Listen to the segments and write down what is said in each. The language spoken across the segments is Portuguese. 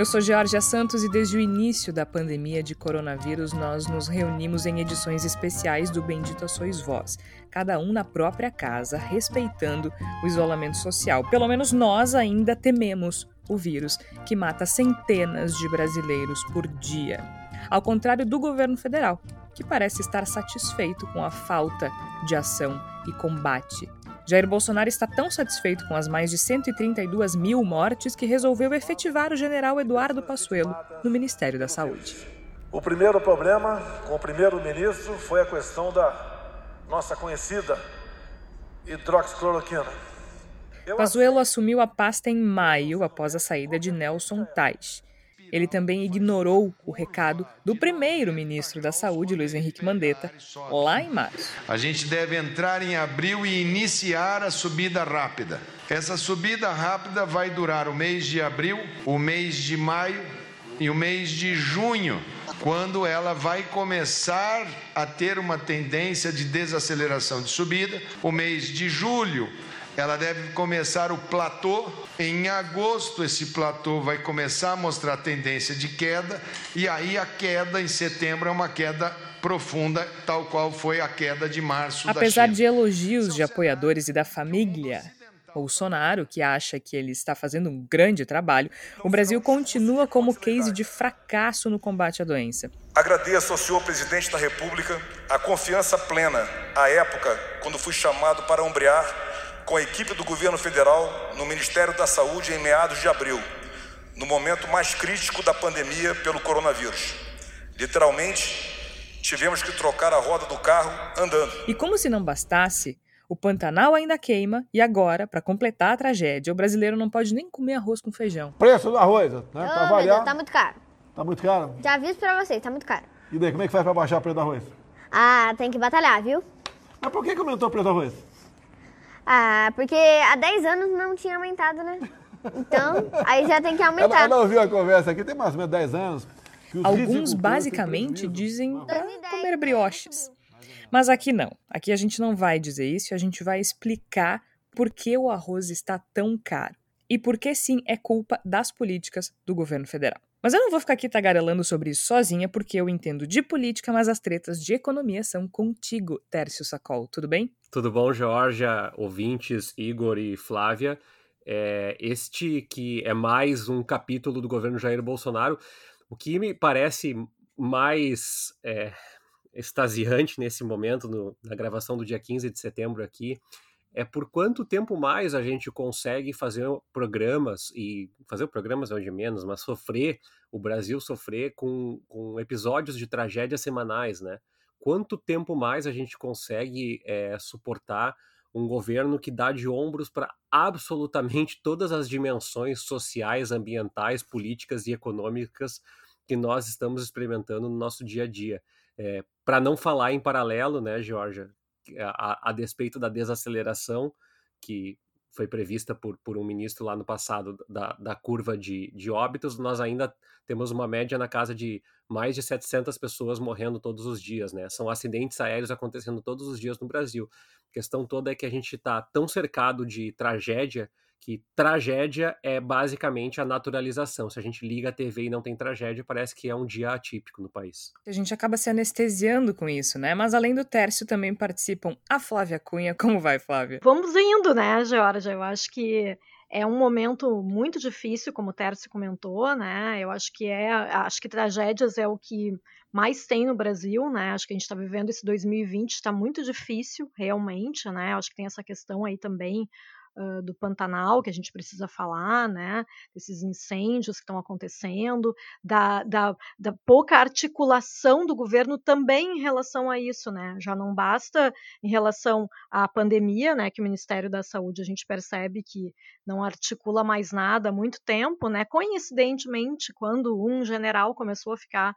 Eu sou Georgia Santos e desde o início da pandemia de coronavírus nós nos reunimos em edições especiais do Bendita Sois Voz, cada um na própria casa, respeitando o isolamento social. Pelo menos nós ainda tememos o vírus que mata centenas de brasileiros por dia. Ao contrário do governo federal, que parece estar satisfeito com a falta de ação e combate. Jair Bolsonaro está tão satisfeito com as mais de 132 mil mortes que resolveu efetivar o general Eduardo Passuelo no Ministério da Saúde. O primeiro problema com o primeiro-ministro foi a questão da nossa conhecida hidroxicloroquina. Pazuello assumiu a pasta em maio, após a saída de Nelson Tais. Ele também ignorou o recado do primeiro-ministro da Saúde, Luiz Henrique Mandetta, lá em março. A gente deve entrar em abril e iniciar a subida rápida. Essa subida rápida vai durar o mês de abril, o mês de maio e o mês de junho, quando ela vai começar a ter uma tendência de desaceleração de subida, o mês de julho ela deve começar o platô. Em agosto, esse platô vai começar a mostrar tendência de queda, e aí a queda em setembro é uma queda profunda, tal qual foi a queda de março. Apesar de elogios de apoiadores e da família Bolsonaro, que acha que ele está fazendo um grande trabalho, o Brasil continua como case de fracasso no combate à doença. Agradeço ao senhor presidente da República a confiança plena à época quando fui chamado para ombrear com a equipe do governo federal no Ministério da Saúde em meados de abril, no momento mais crítico da pandemia pelo coronavírus. Literalmente, tivemos que trocar a roda do carro andando. E como se não bastasse, o Pantanal ainda queima e agora, para completar a tragédia, o brasileiro não pode nem comer arroz com feijão. Preço do arroz, né? Pra Ô, variar. Deus, tá muito caro. Tá muito caro? Já aviso pra vocês, tá muito caro. E daí, como é que faz pra baixar o preço do arroz? Ah, tem que batalhar, viu? Mas por que, que aumentou o preço do arroz? Ah, porque há 10 anos não tinha aumentado, né? Então, aí já tem que aumentar. Ela, ela ouviu a conversa aqui, tem mais ou menos 10 anos. Alguns basicamente dizem para comer brioches. Mas aqui não. Aqui a gente não vai dizer isso, a gente vai explicar por que o arroz está tão caro. E por que sim é culpa das políticas do governo federal. Mas eu não vou ficar aqui tagarelando sobre isso sozinha, porque eu entendo de política, mas as tretas de economia são contigo, Tércio Sacol. Tudo bem? Tudo bom, Georgia, ouvintes, Igor e Flávia. É, este que é mais um capítulo do governo Jair Bolsonaro. O que me parece mais é, extasiante nesse momento, no, na gravação do dia 15 de setembro aqui, é por quanto tempo mais a gente consegue fazer programas, e fazer programas é onde menos, mas sofrer, o Brasil sofrer com, com episódios de tragédias semanais, né? Quanto tempo mais a gente consegue é, suportar um governo que dá de ombros para absolutamente todas as dimensões sociais, ambientais, políticas e econômicas que nós estamos experimentando no nosso dia a dia. É, para não falar em paralelo, né, Georgia, a, a, despeito da desaceleração que foi prevista por, por um ministro lá no passado da, da curva de, de óbitos, nós ainda temos uma média na casa de mais de 700 pessoas morrendo todos os dias, né? São acidentes aéreos acontecendo todos os dias no Brasil. A questão toda é que a gente está tão cercado de tragédia que tragédia é basicamente a naturalização. Se a gente liga a TV e não tem tragédia, parece que é um dia atípico no país. A gente acaba se anestesiando com isso, né? Mas além do Tércio também participam a Flávia Cunha. Como vai, Flávia? Vamos indo, né, Georgia? Eu acho que é um momento muito difícil, como o Tércio comentou, né? Eu acho que é, acho que tragédias é o que mais tem no Brasil, né? Acho que a gente está vivendo esse 2020, está muito difícil, realmente, né? Acho que tem essa questão aí também do Pantanal, que a gente precisa falar, né? Desses incêndios que estão acontecendo, da, da, da pouca articulação do governo também em relação a isso, né? Já não basta em relação à pandemia, né? Que o Ministério da Saúde a gente percebe que não articula mais nada há muito tempo, né? Coincidentemente, quando um general começou a ficar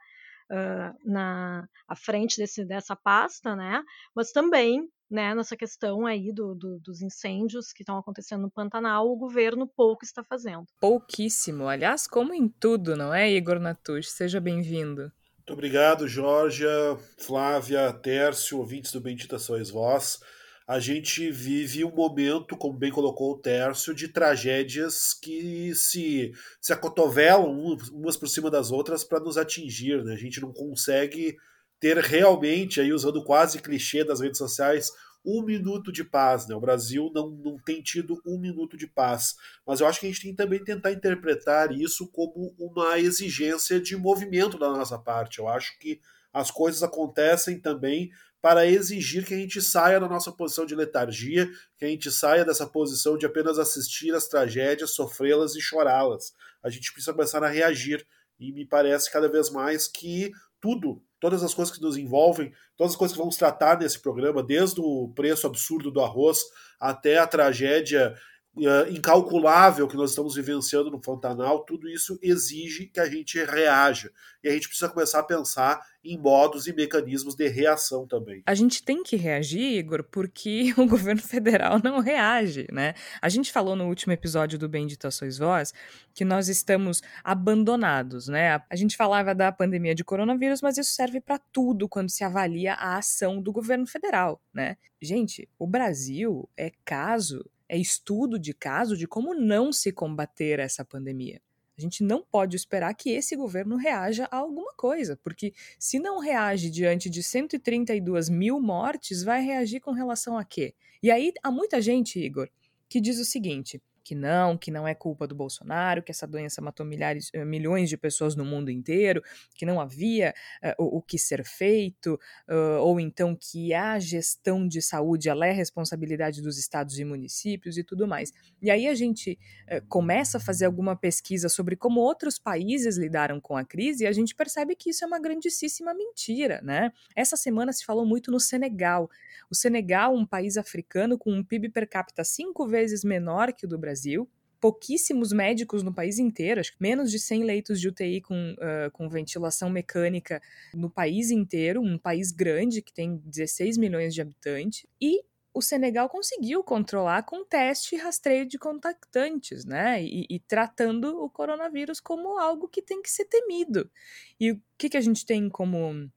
uh, na à frente desse, dessa pasta, né? Mas também, né, nessa questão aí do, do, dos incêndios que estão acontecendo no Pantanal, o governo pouco está fazendo. Pouquíssimo, aliás, como em tudo, não é, Igor Natush? Seja bem-vindo. Muito obrigado, Georgia, Flávia, Tércio, ouvintes do Bendita Sois Vós a gente vive um momento, como bem colocou o Tércio, de tragédias que se, se acotovelam umas por cima das outras para nos atingir. Né? A gente não consegue ter realmente, aí usando quase clichê das redes sociais, um minuto de paz. Né? O Brasil não, não tem tido um minuto de paz. Mas eu acho que a gente tem que também tentar interpretar isso como uma exigência de movimento da nossa parte. Eu acho que as coisas acontecem também para exigir que a gente saia da nossa posição de letargia, que a gente saia dessa posição de apenas assistir as tragédias, sofrê-las e chorá-las. A gente precisa começar a reagir. E me parece cada vez mais que tudo, todas as coisas que nos envolvem, todas as coisas que vamos tratar nesse programa, desde o preço absurdo do arroz até a tragédia uh, incalculável que nós estamos vivenciando no Pantanal, tudo isso exige que a gente reaja. E a gente precisa começar a pensar em modos e mecanismos de reação também. A gente tem que reagir, Igor, porque o governo federal não reage, né? A gente falou no último episódio do Bendita Sois Vós que nós estamos abandonados, né? A gente falava da pandemia de coronavírus, mas isso serve para tudo quando se avalia a ação do governo federal, né? Gente, o Brasil é caso é estudo de caso de como não se combater essa pandemia. A gente não pode esperar que esse governo reaja a alguma coisa, porque se não reage diante de 132 mil mortes, vai reagir com relação a quê? E aí há muita gente, Igor, que diz o seguinte: que não, que não é culpa do Bolsonaro, que essa doença matou milhares, eh, milhões de pessoas no mundo inteiro, que não havia uh, o, o, que ser feito, uh, ou então que a gestão de saúde ela é responsabilidade dos estados e municípios e tudo mais. E aí a gente uh, começa a fazer alguma pesquisa sobre como outros países lidaram com a crise e a gente percebe que isso é uma grandíssima mentira, né? Essa semana se falou muito no Senegal. O Senegal, um país africano com um PIB per capita cinco vezes menor que o do Brasil, Brasil, pouquíssimos médicos no país inteiro, acho que menos de 100 leitos de UTI com, uh, com ventilação mecânica no país inteiro, um país grande que tem 16 milhões de habitantes, e o Senegal conseguiu controlar com teste e rastreio de contactantes, né? E, e, tratando o coronavírus como algo que tem que ser temido. E o que, que a gente tem como,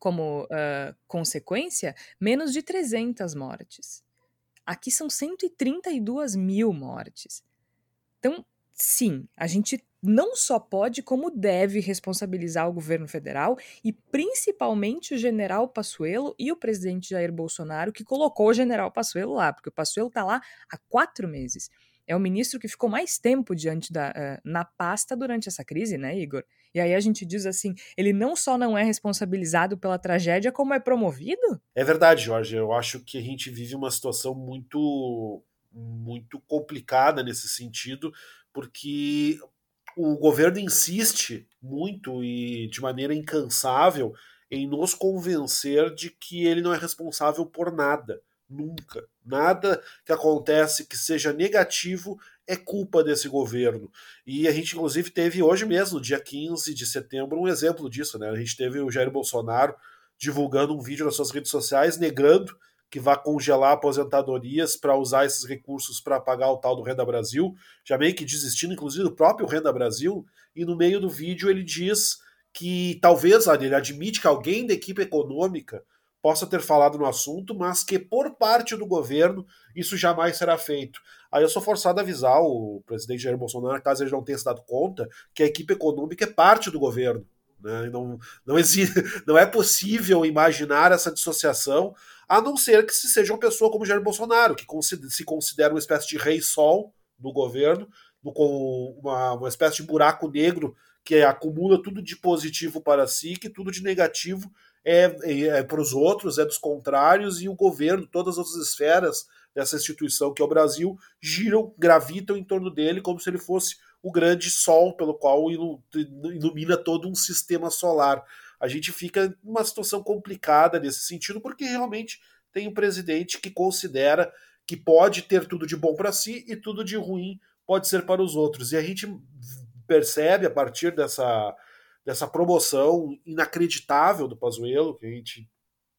como uh, consequência? Menos de 300 mortes. Aqui são 132 mil mortes. Então, sim, a gente não só pode, como deve responsabilizar o governo federal e principalmente o general Passuelo e o presidente Jair Bolsonaro, que colocou o general Passuelo lá, porque o Passuelo está lá há quatro meses. É o ministro que ficou mais tempo diante da, uh, na pasta durante essa crise, né, Igor? E aí a gente diz assim: ele não só não é responsabilizado pela tragédia, como é promovido? É verdade, Jorge. Eu acho que a gente vive uma situação muito, muito complicada nesse sentido, porque o governo insiste muito e de maneira incansável em nos convencer de que ele não é responsável por nada. Nunca. Nada que acontece que seja negativo é culpa desse governo. E a gente, inclusive, teve hoje mesmo, dia 15 de setembro, um exemplo disso. Né? A gente teve o Jair Bolsonaro divulgando um vídeo nas suas redes sociais negando que vai congelar aposentadorias para usar esses recursos para pagar o tal do Renda Brasil, já meio que desistindo, inclusive, do próprio Renda Brasil. E no meio do vídeo ele diz que talvez, ele admite que alguém da equipe econômica possa ter falado no assunto, mas que por parte do governo isso jamais será feito. Aí eu sou forçado a avisar o presidente Jair Bolsonaro, caso ele não tenha se dado conta, que a equipe econômica é parte do governo. Né? Não, não, existe, não é possível imaginar essa dissociação, a não ser que se seja uma pessoa como Jair Bolsonaro, que se considera uma espécie de rei-sol no governo, com uma, uma espécie de buraco negro que acumula tudo de positivo para si, que tudo de negativo é, é, para os outros, é dos contrários, e o governo, todas as outras esferas, dessa instituição que é o Brasil giram, gravitam em torno dele como se ele fosse o grande sol pelo qual ilumina todo um sistema solar. A gente fica numa situação complicada nesse sentido, porque realmente tem um presidente que considera que pode ter tudo de bom para si e tudo de ruim pode ser para os outros. E a gente percebe a partir dessa, dessa promoção inacreditável do Pazuello, que a gente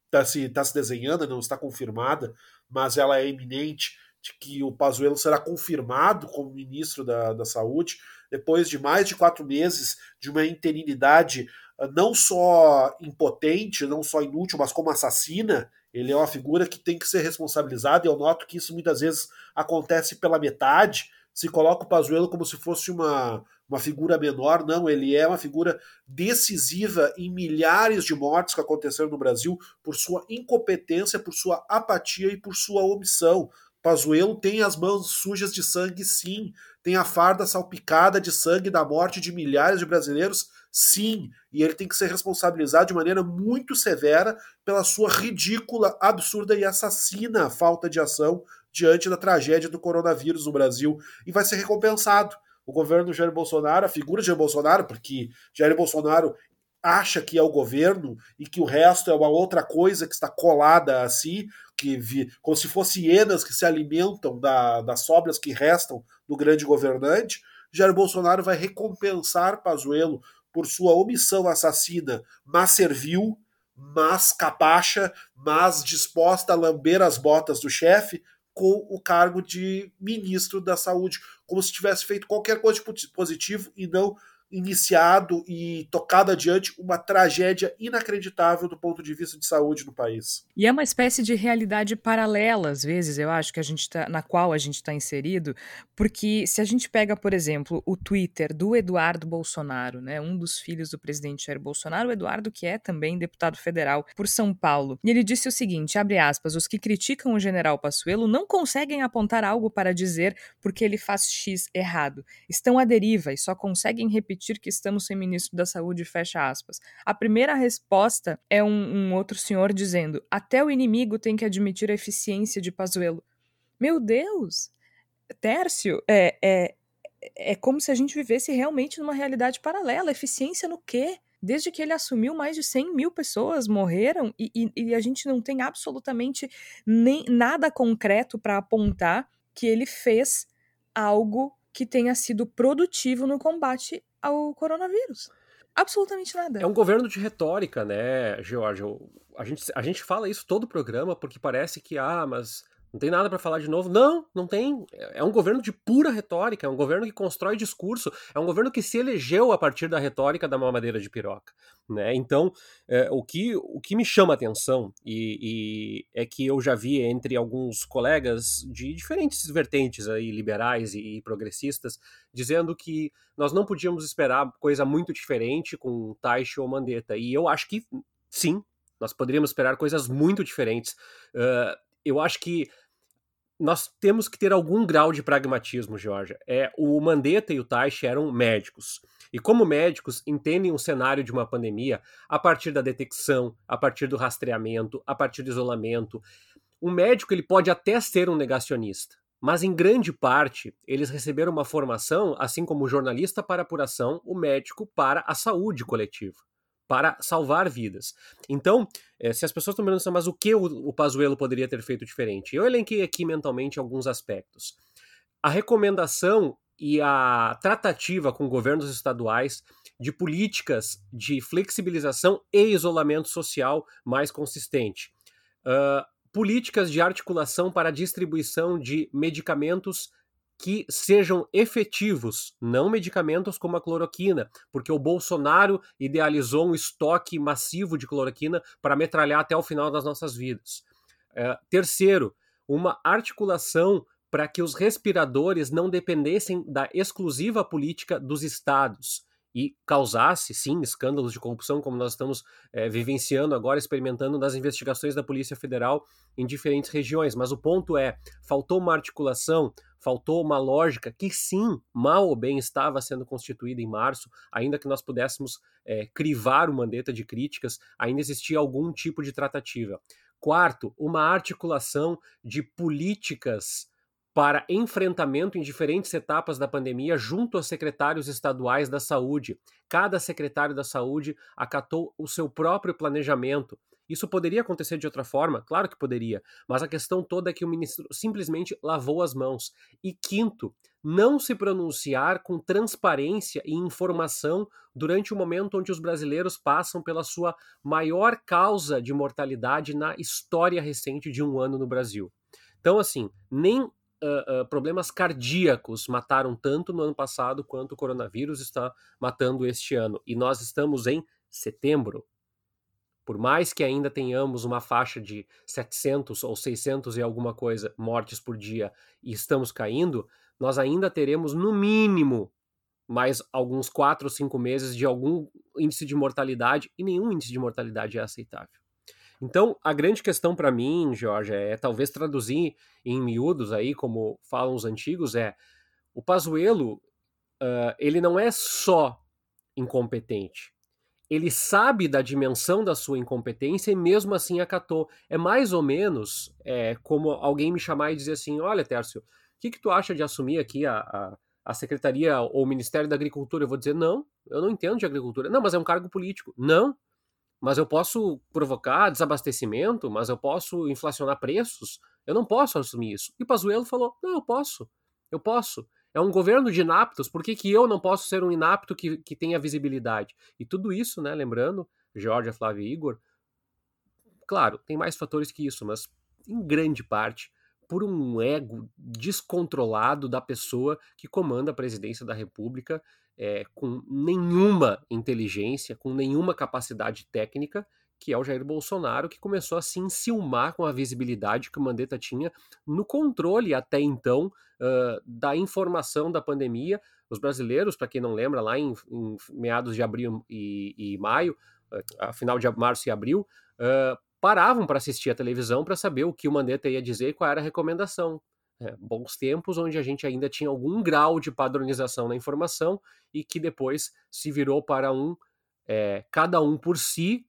está se, tá se desenhando, não está confirmada, mas ela é iminente, de que o Pazuello será confirmado como ministro da, da Saúde, depois de mais de quatro meses de uma interinidade ah, não só impotente, não só inútil, mas como assassina, ele é uma figura que tem que ser responsabilizada, e eu noto que isso muitas vezes acontece pela metade, se coloca o Pazuello como se fosse uma, uma figura menor, não, ele é uma figura decisiva em milhares de mortes que aconteceram no Brasil por sua incompetência, por sua apatia e por sua omissão. Pazuello tem as mãos sujas de sangue, sim. Tem a farda salpicada de sangue da morte de milhares de brasileiros, sim. E ele tem que ser responsabilizado de maneira muito severa pela sua ridícula, absurda e assassina falta de ação diante da tragédia do coronavírus no Brasil. E vai ser recompensado. O governo Jair Bolsonaro, a figura de Jair Bolsonaro, porque Jair Bolsonaro acha que é o governo e que o resto é uma outra coisa que está colada a si, que vi, como se fossem hienas que se alimentam da, das sobras que restam do grande governante, Jair Bolsonaro vai recompensar Pazuello por sua omissão assassina, mas servil, mas capacha, mas disposta a lamber as botas do chefe, com o cargo de ministro da Saúde, como se tivesse feito qualquer coisa de positivo e não iniciado e tocado adiante uma tragédia inacreditável do ponto de vista de saúde no país. E é uma espécie de realidade paralela, às vezes, eu acho, que a gente tá, na qual a gente está inserido, porque se a gente pega, por exemplo, o Twitter do Eduardo Bolsonaro, né, um dos filhos do presidente Jair Bolsonaro, o Eduardo, que é também deputado federal por São Paulo, e ele disse o seguinte, abre aspas, os que criticam o general Passuelo não conseguem apontar algo para dizer porque ele faz X errado. Estão à deriva e só conseguem repetir admitir que estamos sem ministro da Saúde, fecha aspas. A primeira resposta é um, um outro senhor dizendo: até o inimigo tem que admitir a eficiência de Pazuello. Meu Deus! Tércio, é, é, é como se a gente vivesse realmente numa realidade paralela. Eficiência no quê? Desde que ele assumiu, mais de 100 mil pessoas morreram e, e, e a gente não tem absolutamente nem nada concreto para apontar que ele fez algo que tenha sido produtivo no combate ao coronavírus. Absolutamente nada. É um governo de retórica, né, George? A gente, a gente fala isso todo o programa porque parece que, ah, mas não tem nada para falar de novo. Não, não tem. É um governo de pura retórica, é um governo que constrói discurso, é um governo que se elegeu a partir da retórica da mamadeira de piroca. Né? Então, é, o, que, o que me chama atenção e, e, é que eu já vi entre alguns colegas de diferentes vertentes aí, liberais e, e progressistas, dizendo que nós não podíamos esperar coisa muito diferente com Taishi ou Mandetta. E eu acho que sim, nós poderíamos esperar coisas muito diferentes. Uh, eu acho que nós temos que ter algum grau de pragmatismo, Georgia. É, o Mandetta e o Taish eram médicos. E como médicos, entendem o cenário de uma pandemia a partir da detecção, a partir do rastreamento, a partir do isolamento. Um médico ele pode até ser um negacionista, mas em grande parte eles receberam uma formação, assim como o jornalista para apuração, o médico para a saúde coletiva para salvar vidas. Então, é, se as pessoas estão perguntando, mas o que o, o Pazuello poderia ter feito diferente? Eu elenquei aqui mentalmente alguns aspectos. A recomendação e a tratativa com governos estaduais de políticas de flexibilização e isolamento social mais consistente. Uh, políticas de articulação para a distribuição de medicamentos que sejam efetivos, não medicamentos como a cloroquina, porque o Bolsonaro idealizou um estoque massivo de cloroquina para metralhar até o final das nossas vidas. É, terceiro, uma articulação para que os respiradores não dependessem da exclusiva política dos estados e causasse, sim, escândalos de corrupção, como nós estamos é, vivenciando agora, experimentando nas investigações da Polícia Federal em diferentes regiões. Mas o ponto é: faltou uma articulação, faltou uma lógica que, sim, mal ou bem estava sendo constituída em março, ainda que nós pudéssemos é, crivar o mandeta de críticas, ainda existia algum tipo de tratativa. Quarto, uma articulação de políticas para enfrentamento em diferentes etapas da pandemia junto aos secretários estaduais da saúde. Cada secretário da saúde acatou o seu próprio planejamento. Isso poderia acontecer de outra forma? Claro que poderia, mas a questão toda é que o ministro simplesmente lavou as mãos. E quinto, não se pronunciar com transparência e informação durante o momento onde os brasileiros passam pela sua maior causa de mortalidade na história recente de um ano no Brasil. Então, assim, nem Uh, uh, problemas cardíacos mataram tanto no ano passado quanto o coronavírus está matando este ano. E nós estamos em setembro. Por mais que ainda tenhamos uma faixa de 700 ou 600 e alguma coisa mortes por dia e estamos caindo, nós ainda teremos no mínimo mais alguns 4 ou 5 meses de algum índice de mortalidade e nenhum índice de mortalidade é aceitável. Então, a grande questão para mim, Jorge, é talvez traduzir em miúdos aí, como falam os antigos, é o Pazuello, uh, ele não é só incompetente. Ele sabe da dimensão da sua incompetência e mesmo assim acatou. É mais ou menos é, como alguém me chamar e dizer assim, olha, Tércio, o que, que tu acha de assumir aqui a, a, a Secretaria ou o Ministério da Agricultura? Eu vou dizer, não, eu não entendo de agricultura. Não, mas é um cargo político. Não, mas eu posso provocar desabastecimento, mas eu posso inflacionar preços, eu não posso assumir isso. E Pazuello falou, não, eu posso, eu posso. É um governo de inaptos, por que, que eu não posso ser um inapto que, que tenha visibilidade? E tudo isso, né, lembrando, Georgia, Flávio e Igor, claro, tem mais fatores que isso, mas em grande parte por um ego descontrolado da pessoa que comanda a presidência da República é, com nenhuma inteligência, com nenhuma capacidade técnica, que é o Jair Bolsonaro, que começou a se enciumar com a visibilidade que o Mandetta tinha no controle até então uh, da informação da pandemia. Os brasileiros, para quem não lembra, lá em, em meados de abril e, e maio, uh, final de março e abril, uh, paravam para assistir a televisão para saber o que o Mandetta ia dizer e qual era a recomendação. É, bons tempos onde a gente ainda tinha algum grau de padronização na informação e que depois se virou para um é, cada um por si,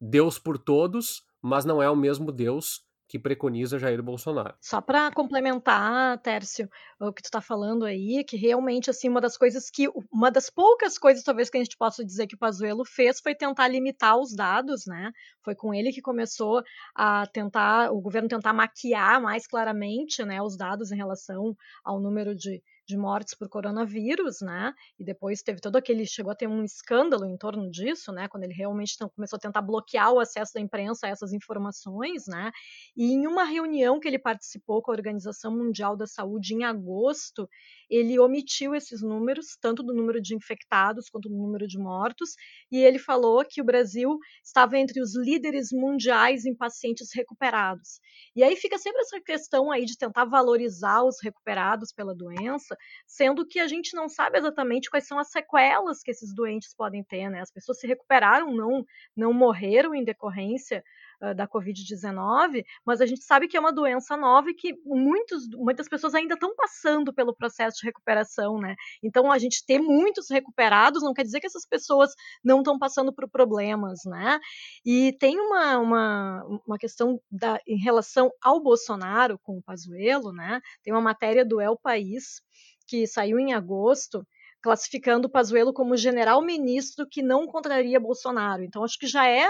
Deus por todos, mas não é o mesmo Deus que preconiza Jair Bolsonaro. Só para complementar, Tércio, o que tu está falando aí, que realmente assim uma das coisas que uma das poucas coisas talvez que a gente possa dizer que o Pazuello fez foi tentar limitar os dados, né? Foi com ele que começou a tentar o governo tentar maquiar mais claramente, né, os dados em relação ao número de de mortes por coronavírus, né? E depois teve todo aquele chegou a ter um escândalo em torno disso, né? Quando ele realmente começou a tentar bloquear o acesso da imprensa a essas informações, né? E em uma reunião que ele participou com a Organização Mundial da Saúde em agosto, ele omitiu esses números, tanto do número de infectados quanto do número de mortos, e ele falou que o Brasil estava entre os líderes mundiais em pacientes recuperados. E aí fica sempre essa questão aí de tentar valorizar os recuperados pela doença, sendo que a gente não sabe exatamente quais são as sequelas que esses doentes podem ter, né? As pessoas se recuperaram, não, não morreram em decorrência uh, da Covid-19, mas a gente sabe que é uma doença nova e que muitos, muitas pessoas ainda estão passando pelo processo de recuperação, né? Então, a gente ter muitos recuperados não quer dizer que essas pessoas não estão passando por problemas, né? E tem uma, uma, uma questão da, em relação ao Bolsonaro com o Pazuello, né? Tem uma matéria do El País que saiu em agosto, classificando Pazuello como general ministro que não contraria Bolsonaro. Então acho que já é,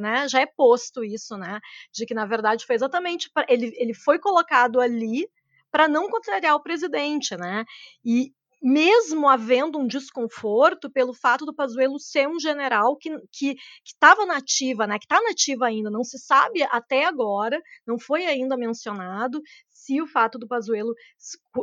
né, já é posto isso, né, de que na verdade foi exatamente ele, ele foi colocado ali para não contrariar o presidente, né? E mesmo havendo um desconforto pelo fato do Pazuello ser um general que que estava nativa, né, que está nativa ainda, não se sabe até agora, não foi ainda mencionado se o fato do Pazuello,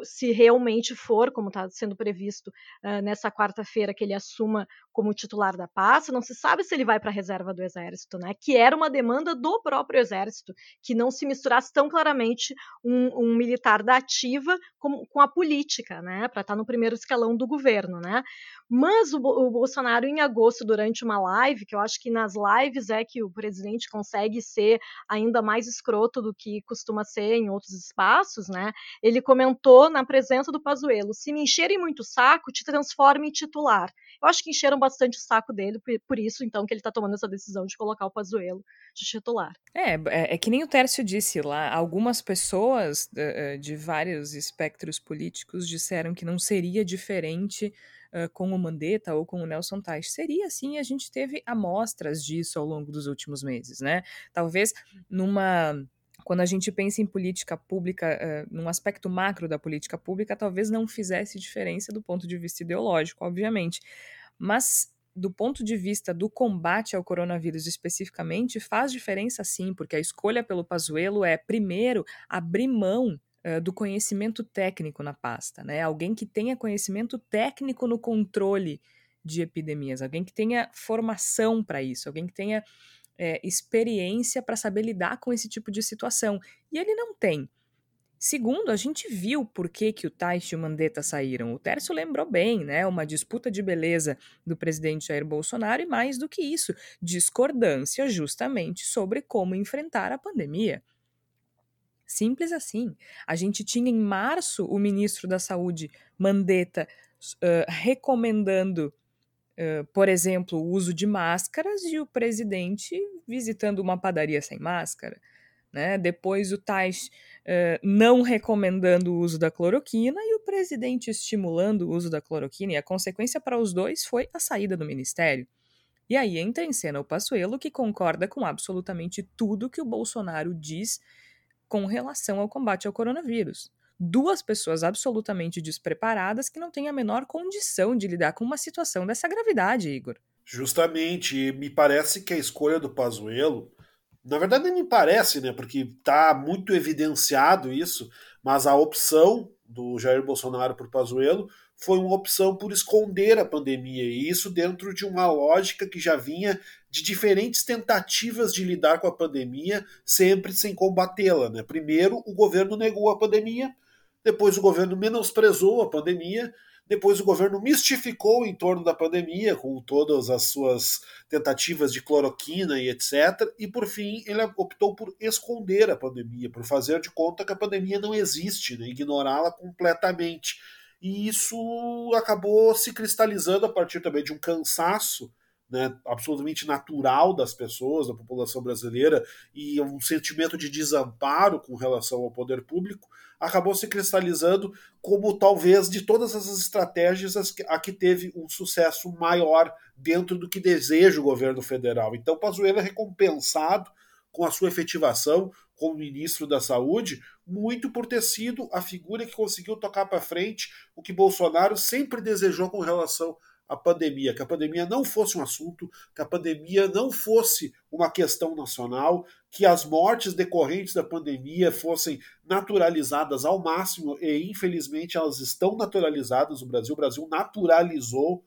se realmente for, como está sendo previsto uh, nessa quarta-feira, que ele assuma como titular da pasta, não se sabe se ele vai para a reserva do Exército, né? Que era uma demanda do próprio Exército, que não se misturasse tão claramente um, um militar da ativa com, com a política, né? Para estar tá no primeiro escalão do governo, né? Mas o, o Bolsonaro, em agosto, durante uma live, que eu acho que nas lives é que o presidente consegue ser ainda mais escroto do que costuma ser em outros espaços, né? Ele comentou na presença do Pazuello: se me encherem muito o saco, te transforme em titular. Eu acho que encheram bastante o saco dele, por isso, então, que ele está tomando essa decisão de colocar o Pazuello de titular. É, é, é, que nem o Tércio disse lá, algumas pessoas de, de vários espectros políticos disseram que não seria diferente uh, com o Mandetta ou com o Nelson Tais. Seria sim, a gente teve amostras disso ao longo dos últimos meses, né? Talvez numa quando a gente pensa em política pública, uh, num aspecto macro da política pública, talvez não fizesse diferença do ponto de vista ideológico, obviamente. Mas do ponto de vista do combate ao coronavírus especificamente, faz diferença sim, porque a escolha pelo Pazuello é, primeiro, abrir mão uh, do conhecimento técnico na pasta, né? Alguém que tenha conhecimento técnico no controle de epidemias, alguém que tenha formação para isso, alguém que tenha é, experiência para saber lidar com esse tipo de situação. E ele não tem. Segundo, a gente viu por que, que o Tais e o Mandetta saíram. O Tércio lembrou bem, né? Uma disputa de beleza do presidente Jair Bolsonaro e, mais do que isso, discordância justamente sobre como enfrentar a pandemia. Simples assim. A gente tinha em março o ministro da Saúde, Mandetta, uh, recomendando Por exemplo, o uso de máscaras e o presidente visitando uma padaria sem máscara. Né? Depois o Tais uh, não recomendando o uso da cloroquina e o presidente estimulando o uso da cloroquina, e a consequência para os dois foi a saída do ministério. E aí entra em cena o Passuelo, que concorda com absolutamente tudo que o Bolsonaro diz com relação ao combate ao coronavírus duas pessoas absolutamente despreparadas que não têm a menor condição de lidar com uma situação dessa gravidade, Igor. Justamente, me parece que a escolha do Pazuello, na verdade nem me parece, né, porque está muito evidenciado isso, mas a opção do Jair Bolsonaro por Pazuello foi uma opção por esconder a pandemia, e isso dentro de uma lógica que já vinha de diferentes tentativas de lidar com a pandemia, sempre sem combatê-la. Né? Primeiro, o governo negou a pandemia, depois o governo menosprezou a pandemia, depois o governo mistificou em torno da pandemia, com todas as suas tentativas de cloroquina e etc. E por fim, ele optou por esconder a pandemia, por fazer de conta que a pandemia não existe, né? ignorá-la completamente. E isso acabou se cristalizando a partir também de um cansaço né, absolutamente natural das pessoas, da população brasileira, e um sentimento de desamparo com relação ao poder público, acabou se cristalizando como talvez de todas essas estratégias a que teve um sucesso maior dentro do que deseja o governo federal. Então, Pazuello é recompensado com a sua efetivação como ministro da Saúde, muito por ter sido a figura que conseguiu tocar para frente o que Bolsonaro sempre desejou com relação a pandemia, que a pandemia não fosse um assunto, que a pandemia não fosse uma questão nacional, que as mortes decorrentes da pandemia fossem naturalizadas ao máximo, e infelizmente elas estão naturalizadas no Brasil. O Brasil naturalizou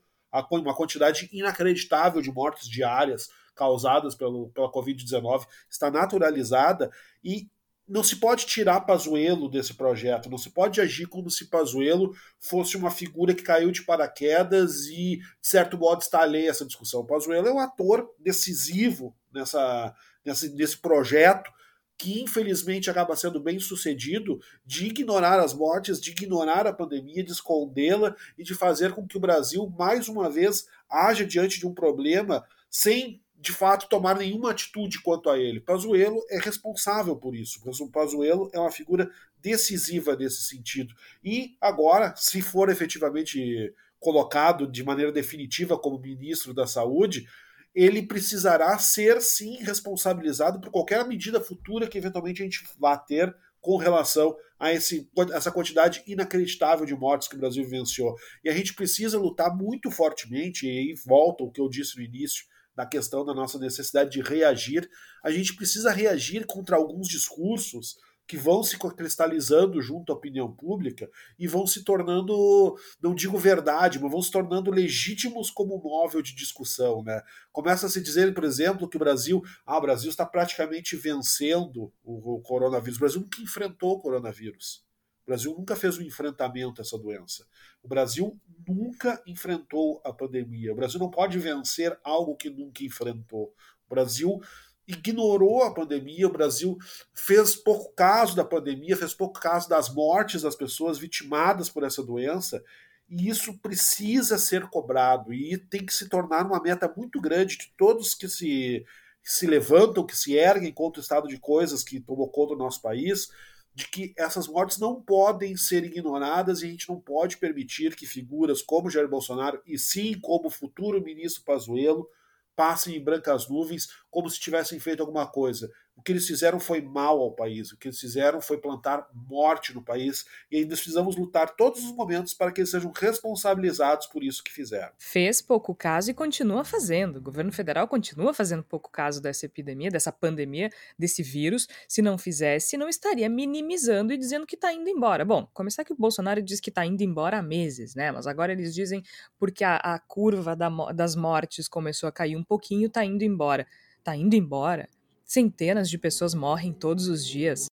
uma quantidade inacreditável de mortes diárias causadas pelo, pela Covid-19, está naturalizada e não se pode tirar Pazuello desse projeto, não se pode agir como se Pazuello fosse uma figura que caiu de paraquedas e, de certo modo, está alheia a essa discussão. Pazuello é um ator decisivo nessa, nesse, nesse projeto que, infelizmente, acaba sendo bem sucedido de ignorar as mortes, de ignorar a pandemia, de escondê-la e de fazer com que o Brasil, mais uma vez, haja diante de um problema sem de fato tomar nenhuma atitude quanto a ele. Pazuello é responsável por isso. O Pazuello é uma figura decisiva nesse sentido. E agora, se for efetivamente colocado de maneira definitiva como ministro da Saúde, ele precisará ser sim responsabilizado por qualquer medida futura que eventualmente a gente vá ter com relação a esse, essa quantidade inacreditável de mortes que o Brasil vivenciou. E a gente precisa lutar muito fortemente, e aí volta o que eu disse no início, da questão da nossa necessidade de reagir, a gente precisa reagir contra alguns discursos que vão se cristalizando junto à opinião pública e vão se tornando, não digo verdade, mas vão se tornando legítimos como móvel de discussão. Né? Começa a se dizer, por exemplo, que o Brasil, ah, o Brasil está praticamente vencendo o, o coronavírus. O Brasil nunca enfrentou o coronavírus. O Brasil nunca fez um enfrentamento a essa doença. O Brasil nunca enfrentou a pandemia. O Brasil não pode vencer algo que nunca enfrentou. O Brasil ignorou a pandemia, o Brasil fez pouco caso da pandemia, fez pouco caso das mortes das pessoas vitimadas por essa doença. E isso precisa ser cobrado e tem que se tornar uma meta muito grande de todos que se, que se levantam, que se erguem contra o estado de coisas que tomou conta do nosso país, de que essas mortes não podem ser ignoradas e a gente não pode permitir que figuras como Jair Bolsonaro e sim como o futuro ministro Pazuello passem em brancas nuvens como se tivessem feito alguma coisa. O que eles fizeram foi mal ao país, o que eles fizeram foi plantar morte no país e ainda precisamos lutar todos os momentos para que eles sejam responsabilizados por isso que fizeram. Fez pouco caso e continua fazendo. O governo federal continua fazendo pouco caso dessa epidemia, dessa pandemia, desse vírus. Se não fizesse, não estaria minimizando e dizendo que está indo embora. Bom, começar que o Bolsonaro diz que está indo embora há meses, né? Mas agora eles dizem porque a, a curva da, das mortes começou a cair um pouquinho, está indo embora. Está indo embora? Centenas de pessoas morrem todos os dias.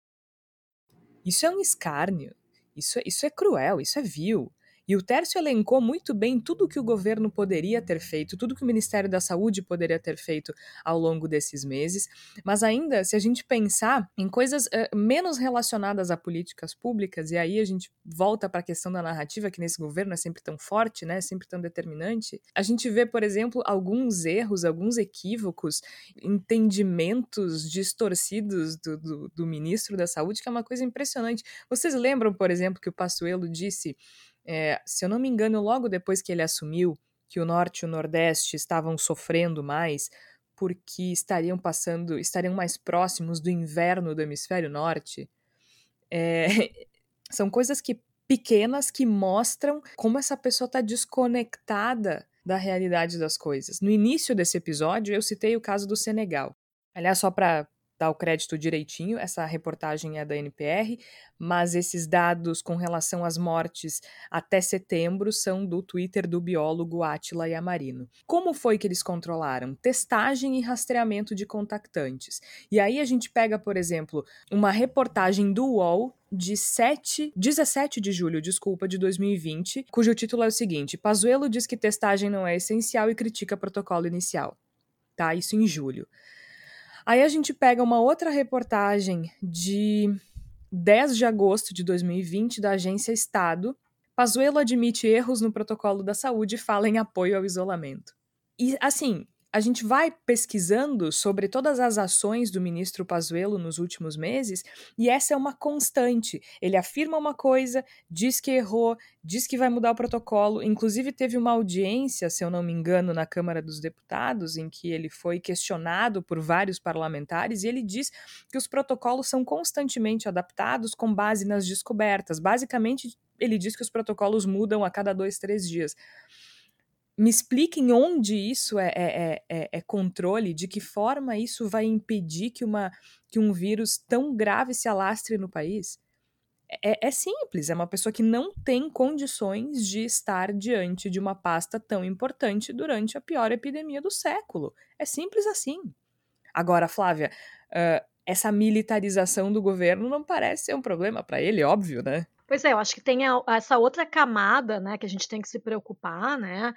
Isso é um escárnio. Isso é, isso é cruel, isso é vil. E o Tércio elencou muito bem tudo o que o governo poderia ter feito, tudo que o Ministério da Saúde poderia ter feito ao longo desses meses. Mas ainda, se a gente pensar em coisas uh, menos relacionadas a políticas públicas, e aí a gente volta para a questão da narrativa, que nesse governo é sempre tão forte, né, sempre tão determinante, a gente vê, por exemplo, alguns erros, alguns equívocos, entendimentos distorcidos do, do, do ministro da Saúde, que é uma coisa impressionante. Vocês lembram, por exemplo, que o Passuelo disse é, se eu não me engano, logo depois que ele assumiu que o Norte e o Nordeste estavam sofrendo mais porque estariam passando, estariam mais próximos do inverno do hemisfério norte. É, são coisas que pequenas que mostram como essa pessoa está desconectada da realidade das coisas. No início desse episódio, eu citei o caso do Senegal. Aliás, só para dar o crédito direitinho, essa reportagem é da NPR, mas esses dados com relação às mortes até setembro são do Twitter do biólogo Atila Yamarino. Como foi que eles controlaram? Testagem e rastreamento de contactantes. E aí a gente pega, por exemplo, uma reportagem do UOL de 7, 17 de julho, desculpa, de 2020, cujo título é o seguinte: Pazuello diz que testagem não é essencial e critica protocolo inicial. Tá? Isso em julho. Aí a gente pega uma outra reportagem de 10 de agosto de 2020 da agência Estado. Pazuello admite erros no protocolo da saúde e fala em apoio ao isolamento. E assim, a gente vai pesquisando sobre todas as ações do ministro Pazuello nos últimos meses e essa é uma constante. Ele afirma uma coisa, diz que errou, diz que vai mudar o protocolo. Inclusive teve uma audiência, se eu não me engano, na Câmara dos Deputados em que ele foi questionado por vários parlamentares e ele diz que os protocolos são constantemente adaptados com base nas descobertas. Basicamente, ele diz que os protocolos mudam a cada dois, três dias me expliquem onde isso é, é, é, é, controle, de que forma isso vai impedir que, uma, que um vírus tão grave se alastre no país. É, é, simples, é uma pessoa que não tem condições de estar diante de uma pasta tão importante durante a pior epidemia do século. É simples assim. Agora, Flávia, uh, essa militarização do governo não parece ser um problema para ele, óbvio, né? Pois é, eu acho que tem a, essa outra camada, né, que a gente tem que se preocupar, né,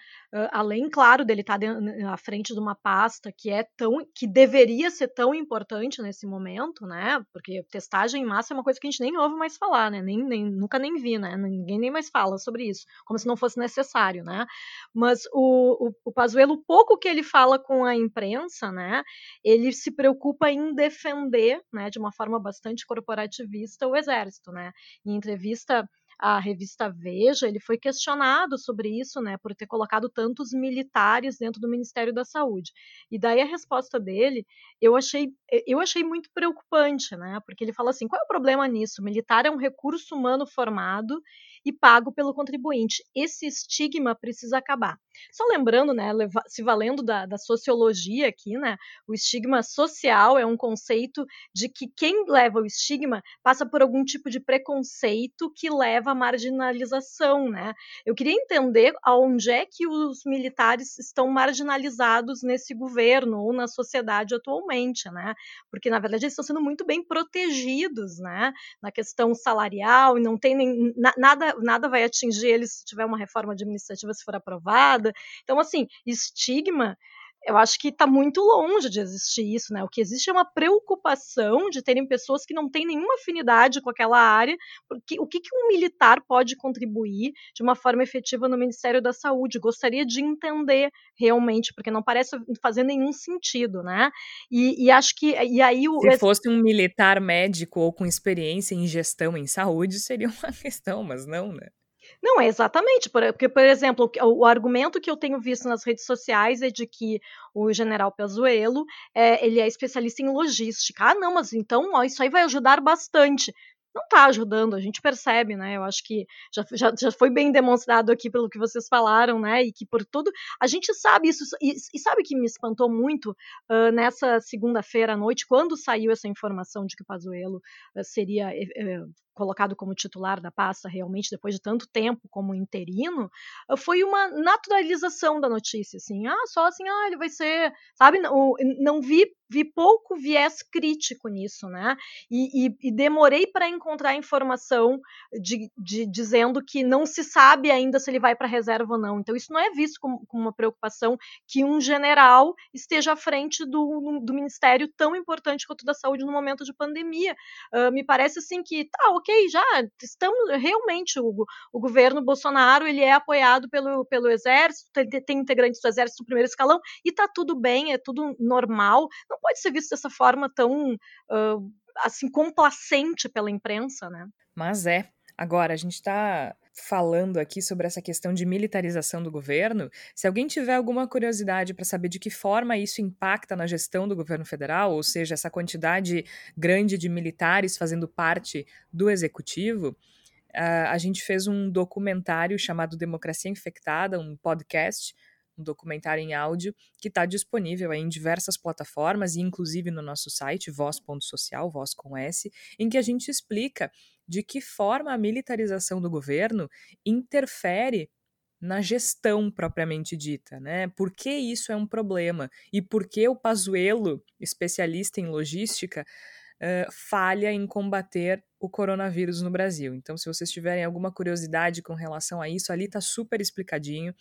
além, claro, dele estar tá à frente de uma pasta que é tão, que deveria ser tão importante nesse momento, né, porque testagem em massa é uma coisa que a gente nem ouve mais falar, né, nem, nem nunca nem vi, né, ninguém nem mais fala sobre isso, como se não fosse necessário, né, mas o, o, o Pazuello, pouco que ele fala com a imprensa, né, ele se preocupa em defender, né, de uma forma bastante corporativista o exército, né, em entrevista revista a revista Veja, ele foi questionado sobre isso, né, por ter colocado tantos militares dentro do Ministério da Saúde. E daí a resposta dele, eu achei, eu achei muito preocupante, né, porque ele fala assim: qual é o problema nisso? O militar é um recurso humano formado e pago pelo contribuinte. Esse estigma precisa acabar. Só lembrando, né, se valendo da, da, sociologia aqui, né, o estigma social é um conceito de que quem leva o estigma passa por algum tipo de preconceito que leva à marginalização, né. Eu queria entender aonde é que os militares estão marginalizados nesse governo ou na sociedade atualmente, né, porque na verdade eles estão sendo muito bem protegidos, né, na questão salarial e não tem nem, nada, nada vai atingir eles se tiver uma reforma administrativa se for aprovada. Então, assim, estigma eu acho que está muito longe de existir isso, né? O que existe é uma preocupação de terem pessoas que não têm nenhuma afinidade com aquela área, porque o que, que um militar pode contribuir de uma forma efetiva no Ministério da Saúde? Gostaria de entender realmente, porque não parece fazer nenhum sentido, né? E, e acho que e aí o se fosse um militar médico ou com experiência em gestão em saúde seria uma questão, mas não, né? Não, é exatamente, porque, por exemplo, o, argumento que eu tenho visto nas redes sociais é de que o general Pazuello, é, ele é especialista em logística. Ah, não, mas então ó, isso aí vai ajudar bastante não está ajudando, a gente percebe, né? Eu acho que já, já, já foi bem demonstrado aqui pelo que vocês falaram, né? E que por tudo a gente sabe isso. E, e sabe que me espantou muito uh, nessa segunda-feira à noite, quando saiu essa informação de que o Pazuello uh, seria uh, colocado como titular da pasta realmente depois de tanto tempo como interino, foi uma naturalização da notícia, assim, ah, só assim, ah, ele vai ser, sabe, não, não vi vi pouco viés crítico nisso, né? E, e, e demorei para encontrar informação de, de, dizendo que não se sabe ainda se ele vai para reserva ou não. Então, isso não é visto como, como, uma preocupação que um general esteja à frente do, do ministério tão importante quanto da saúde no momento de pandemia. Uh, me parece assim que, tá, ok, já estamos realmente o, o governo Bolsonaro ele é apoiado pelo, pelo exército, tem, tem integrantes do exército do primeiro escalão e tá tudo bem, é tudo normal. Não não pode ser visto dessa forma tão uh, assim complacente pela imprensa, né? Mas é. Agora a gente está falando aqui sobre essa questão de militarização do governo. Se alguém tiver alguma curiosidade para saber de que forma isso impacta na gestão do governo federal, ou seja, essa quantidade grande de militares fazendo parte do executivo, a gente fez um documentário chamado Democracia Infectada, um podcast um documentário em áudio que está disponível em diversas plataformas e inclusive no nosso site voz.social, voz com S, em que a gente explica de que forma a militarização do governo interfere na gestão propriamente dita, né? Por que isso é um problema e por que o Pazuello, especialista em logística, uh, falha em combater o coronavírus no Brasil. Então, se vocês tiverem alguma curiosidade com relação a isso, ali está super explicadinho.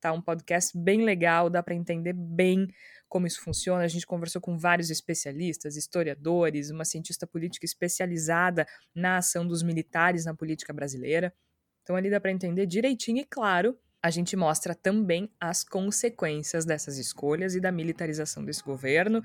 Tá um podcast bem legal, dá para entender bem como isso funciona. A gente conversou com vários especialistas, historiadores, uma cientista política especializada na ação dos militares na política brasileira. Então ali dá para entender direitinho e claro, a gente mostra também as consequências dessas escolhas e da militarização desse governo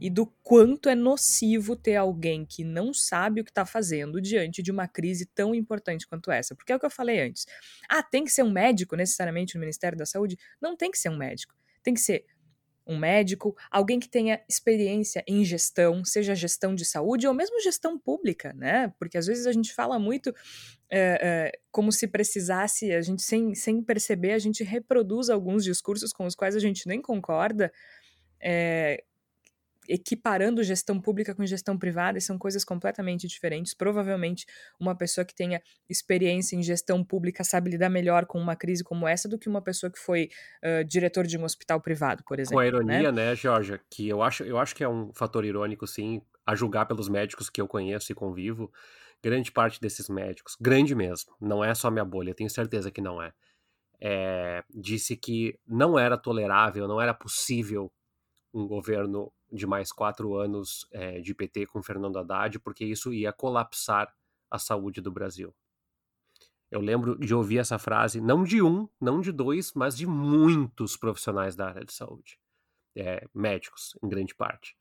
e do quanto é nocivo ter alguém que não sabe o que está fazendo diante de uma crise tão importante quanto essa. Porque é o que eu falei antes. Ah, tem que ser um médico necessariamente no Ministério da Saúde? Não tem que ser um médico. Tem que ser um médico, alguém que tenha experiência em gestão, seja gestão de saúde ou mesmo gestão pública, né? Porque às vezes a gente fala muito é, é, como se precisasse, a gente sem, sem perceber, a gente reproduz alguns discursos com os quais a gente nem concorda, é, equiparando gestão pública com gestão privada, e são coisas completamente diferentes. Provavelmente, uma pessoa que tenha experiência em gestão pública sabe lidar melhor com uma crise como essa do que uma pessoa que foi uh, diretor de um hospital privado, por exemplo. Com a ironia, né, né Georgia, que eu acho, eu acho que é um fator irônico, sim, a julgar pelos médicos que eu conheço e convivo. Grande parte desses médicos, grande mesmo, não é só minha bolha, tenho certeza que não é. é disse que não era tolerável, não era possível um governo de mais quatro anos é, de PT com Fernando Haddad, porque isso ia colapsar a saúde do Brasil. Eu lembro de ouvir essa frase, não de um, não de dois, mas de muitos profissionais da área de saúde, é, médicos, em grande parte.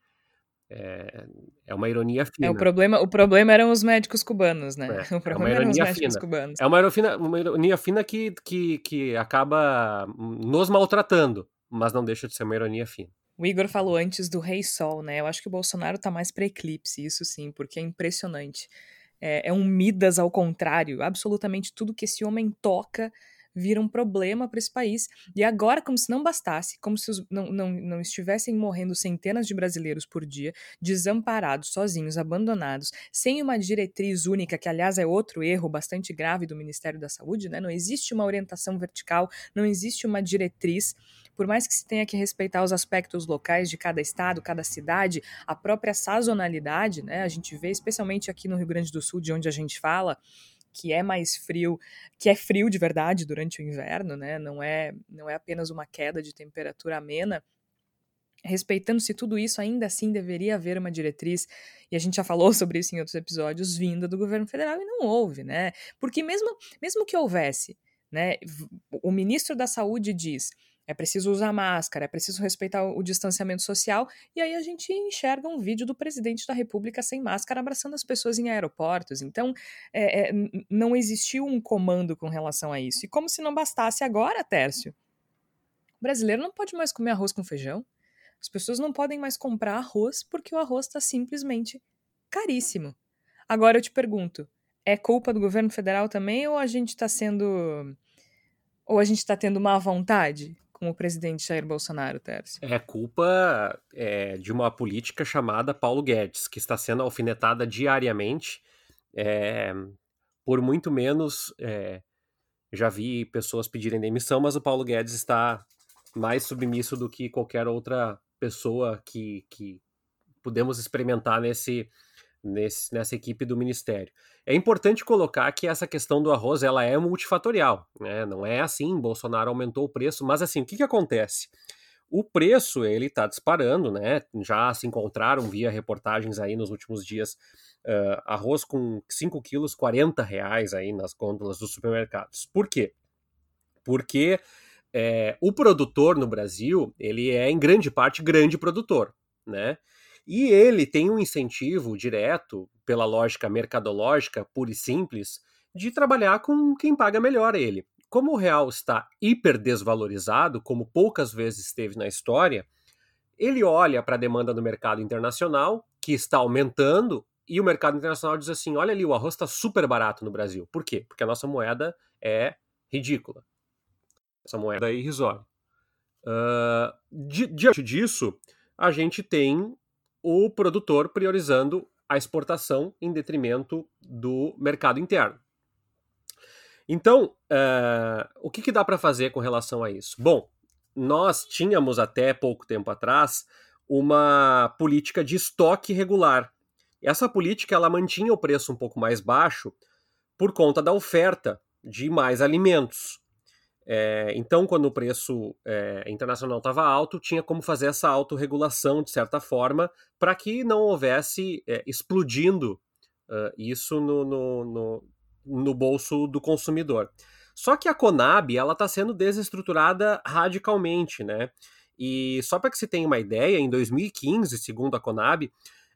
É, é, uma ironia fina. É, o, problema, o problema eram os médicos cubanos, né? É, o problema é eram os médicos fina. cubanos. É uma ironia, uma ironia fina que, que, que acaba nos maltratando, mas não deixa de ser uma ironia fina. O Igor falou antes do Rei Sol, né? Eu acho que o Bolsonaro tá mais para eclipse, isso sim, porque é impressionante. É, é um Midas ao contrário. Absolutamente tudo que esse homem toca vira um problema para esse país. E agora, como se não bastasse, como se os, não, não, não estivessem morrendo centenas de brasileiros por dia, desamparados, sozinhos, abandonados, sem uma diretriz única, que aliás é outro erro bastante grave do Ministério da Saúde, né? Não existe uma orientação vertical, não existe uma diretriz por mais que se tenha que respeitar os aspectos locais de cada estado, cada cidade, a própria sazonalidade, né? A gente vê, especialmente aqui no Rio Grande do Sul, de onde a gente fala, que é mais frio, que é frio de verdade durante o inverno, né? Não é, não é apenas uma queda de temperatura amena. respeitando-se tudo isso, ainda assim deveria haver uma diretriz, e a gente já falou sobre isso em outros episódios, vinda do governo federal e não houve, né? Porque mesmo, mesmo que houvesse, né, o ministro da Saúde diz é preciso usar máscara, é preciso respeitar o distanciamento social, e aí a gente enxerga um vídeo do presidente da República sem máscara abraçando as pessoas em aeroportos. Então, é, é, não existiu um comando com relação a isso. E como se não bastasse agora, Tércio, o brasileiro não pode mais comer arroz com feijão. As pessoas não podem mais comprar arroz porque o arroz está simplesmente caríssimo. Agora eu te pergunto, é culpa do governo federal também ou a gente está sendo. ou a gente está tendo má vontade com o presidente Jair Bolsonaro, Tércio? É culpa é, de uma política chamada Paulo Guedes, que está sendo alfinetada diariamente. É, por muito menos, é, já vi pessoas pedirem demissão, mas o Paulo Guedes está mais submisso do que qualquer outra pessoa que, que podemos experimentar nesse, nesse, nessa equipe do Ministério. É importante colocar que essa questão do arroz ela é multifatorial, né? não é assim, Bolsonaro aumentou o preço, mas assim, o que, que acontece? O preço ele está disparando, né? Já se encontraram via reportagens aí nos últimos dias uh, arroz com 5 quilos, 40 reais aí nas gôndolas dos supermercados. Por quê? Porque é, o produtor no Brasil, ele é em grande parte grande produtor, né? E ele tem um incentivo direto, pela lógica mercadológica pura e simples, de trabalhar com quem paga melhor ele. Como o real está hiper desvalorizado, como poucas vezes esteve na história, ele olha para a demanda do mercado internacional, que está aumentando, e o mercado internacional diz assim: olha ali, o arroz está super barato no Brasil. Por quê? Porque a nossa moeda é ridícula essa moeda é irrisória. Uh, di diante disso, a gente tem o produtor priorizando a exportação em detrimento do mercado interno. Então, uh, o que, que dá para fazer com relação a isso? Bom, nós tínhamos até pouco tempo atrás uma política de estoque regular. Essa política ela mantinha o preço um pouco mais baixo por conta da oferta de mais alimentos. É, então, quando o preço é, internacional estava alto, tinha como fazer essa autorregulação, de certa forma, para que não houvesse é, explodindo uh, isso no, no, no, no, bolso do consumidor. Só que a Conab ela está sendo desestruturada radicalmente, né? E só para que se tenha uma ideia, em 2015, segundo a Conab,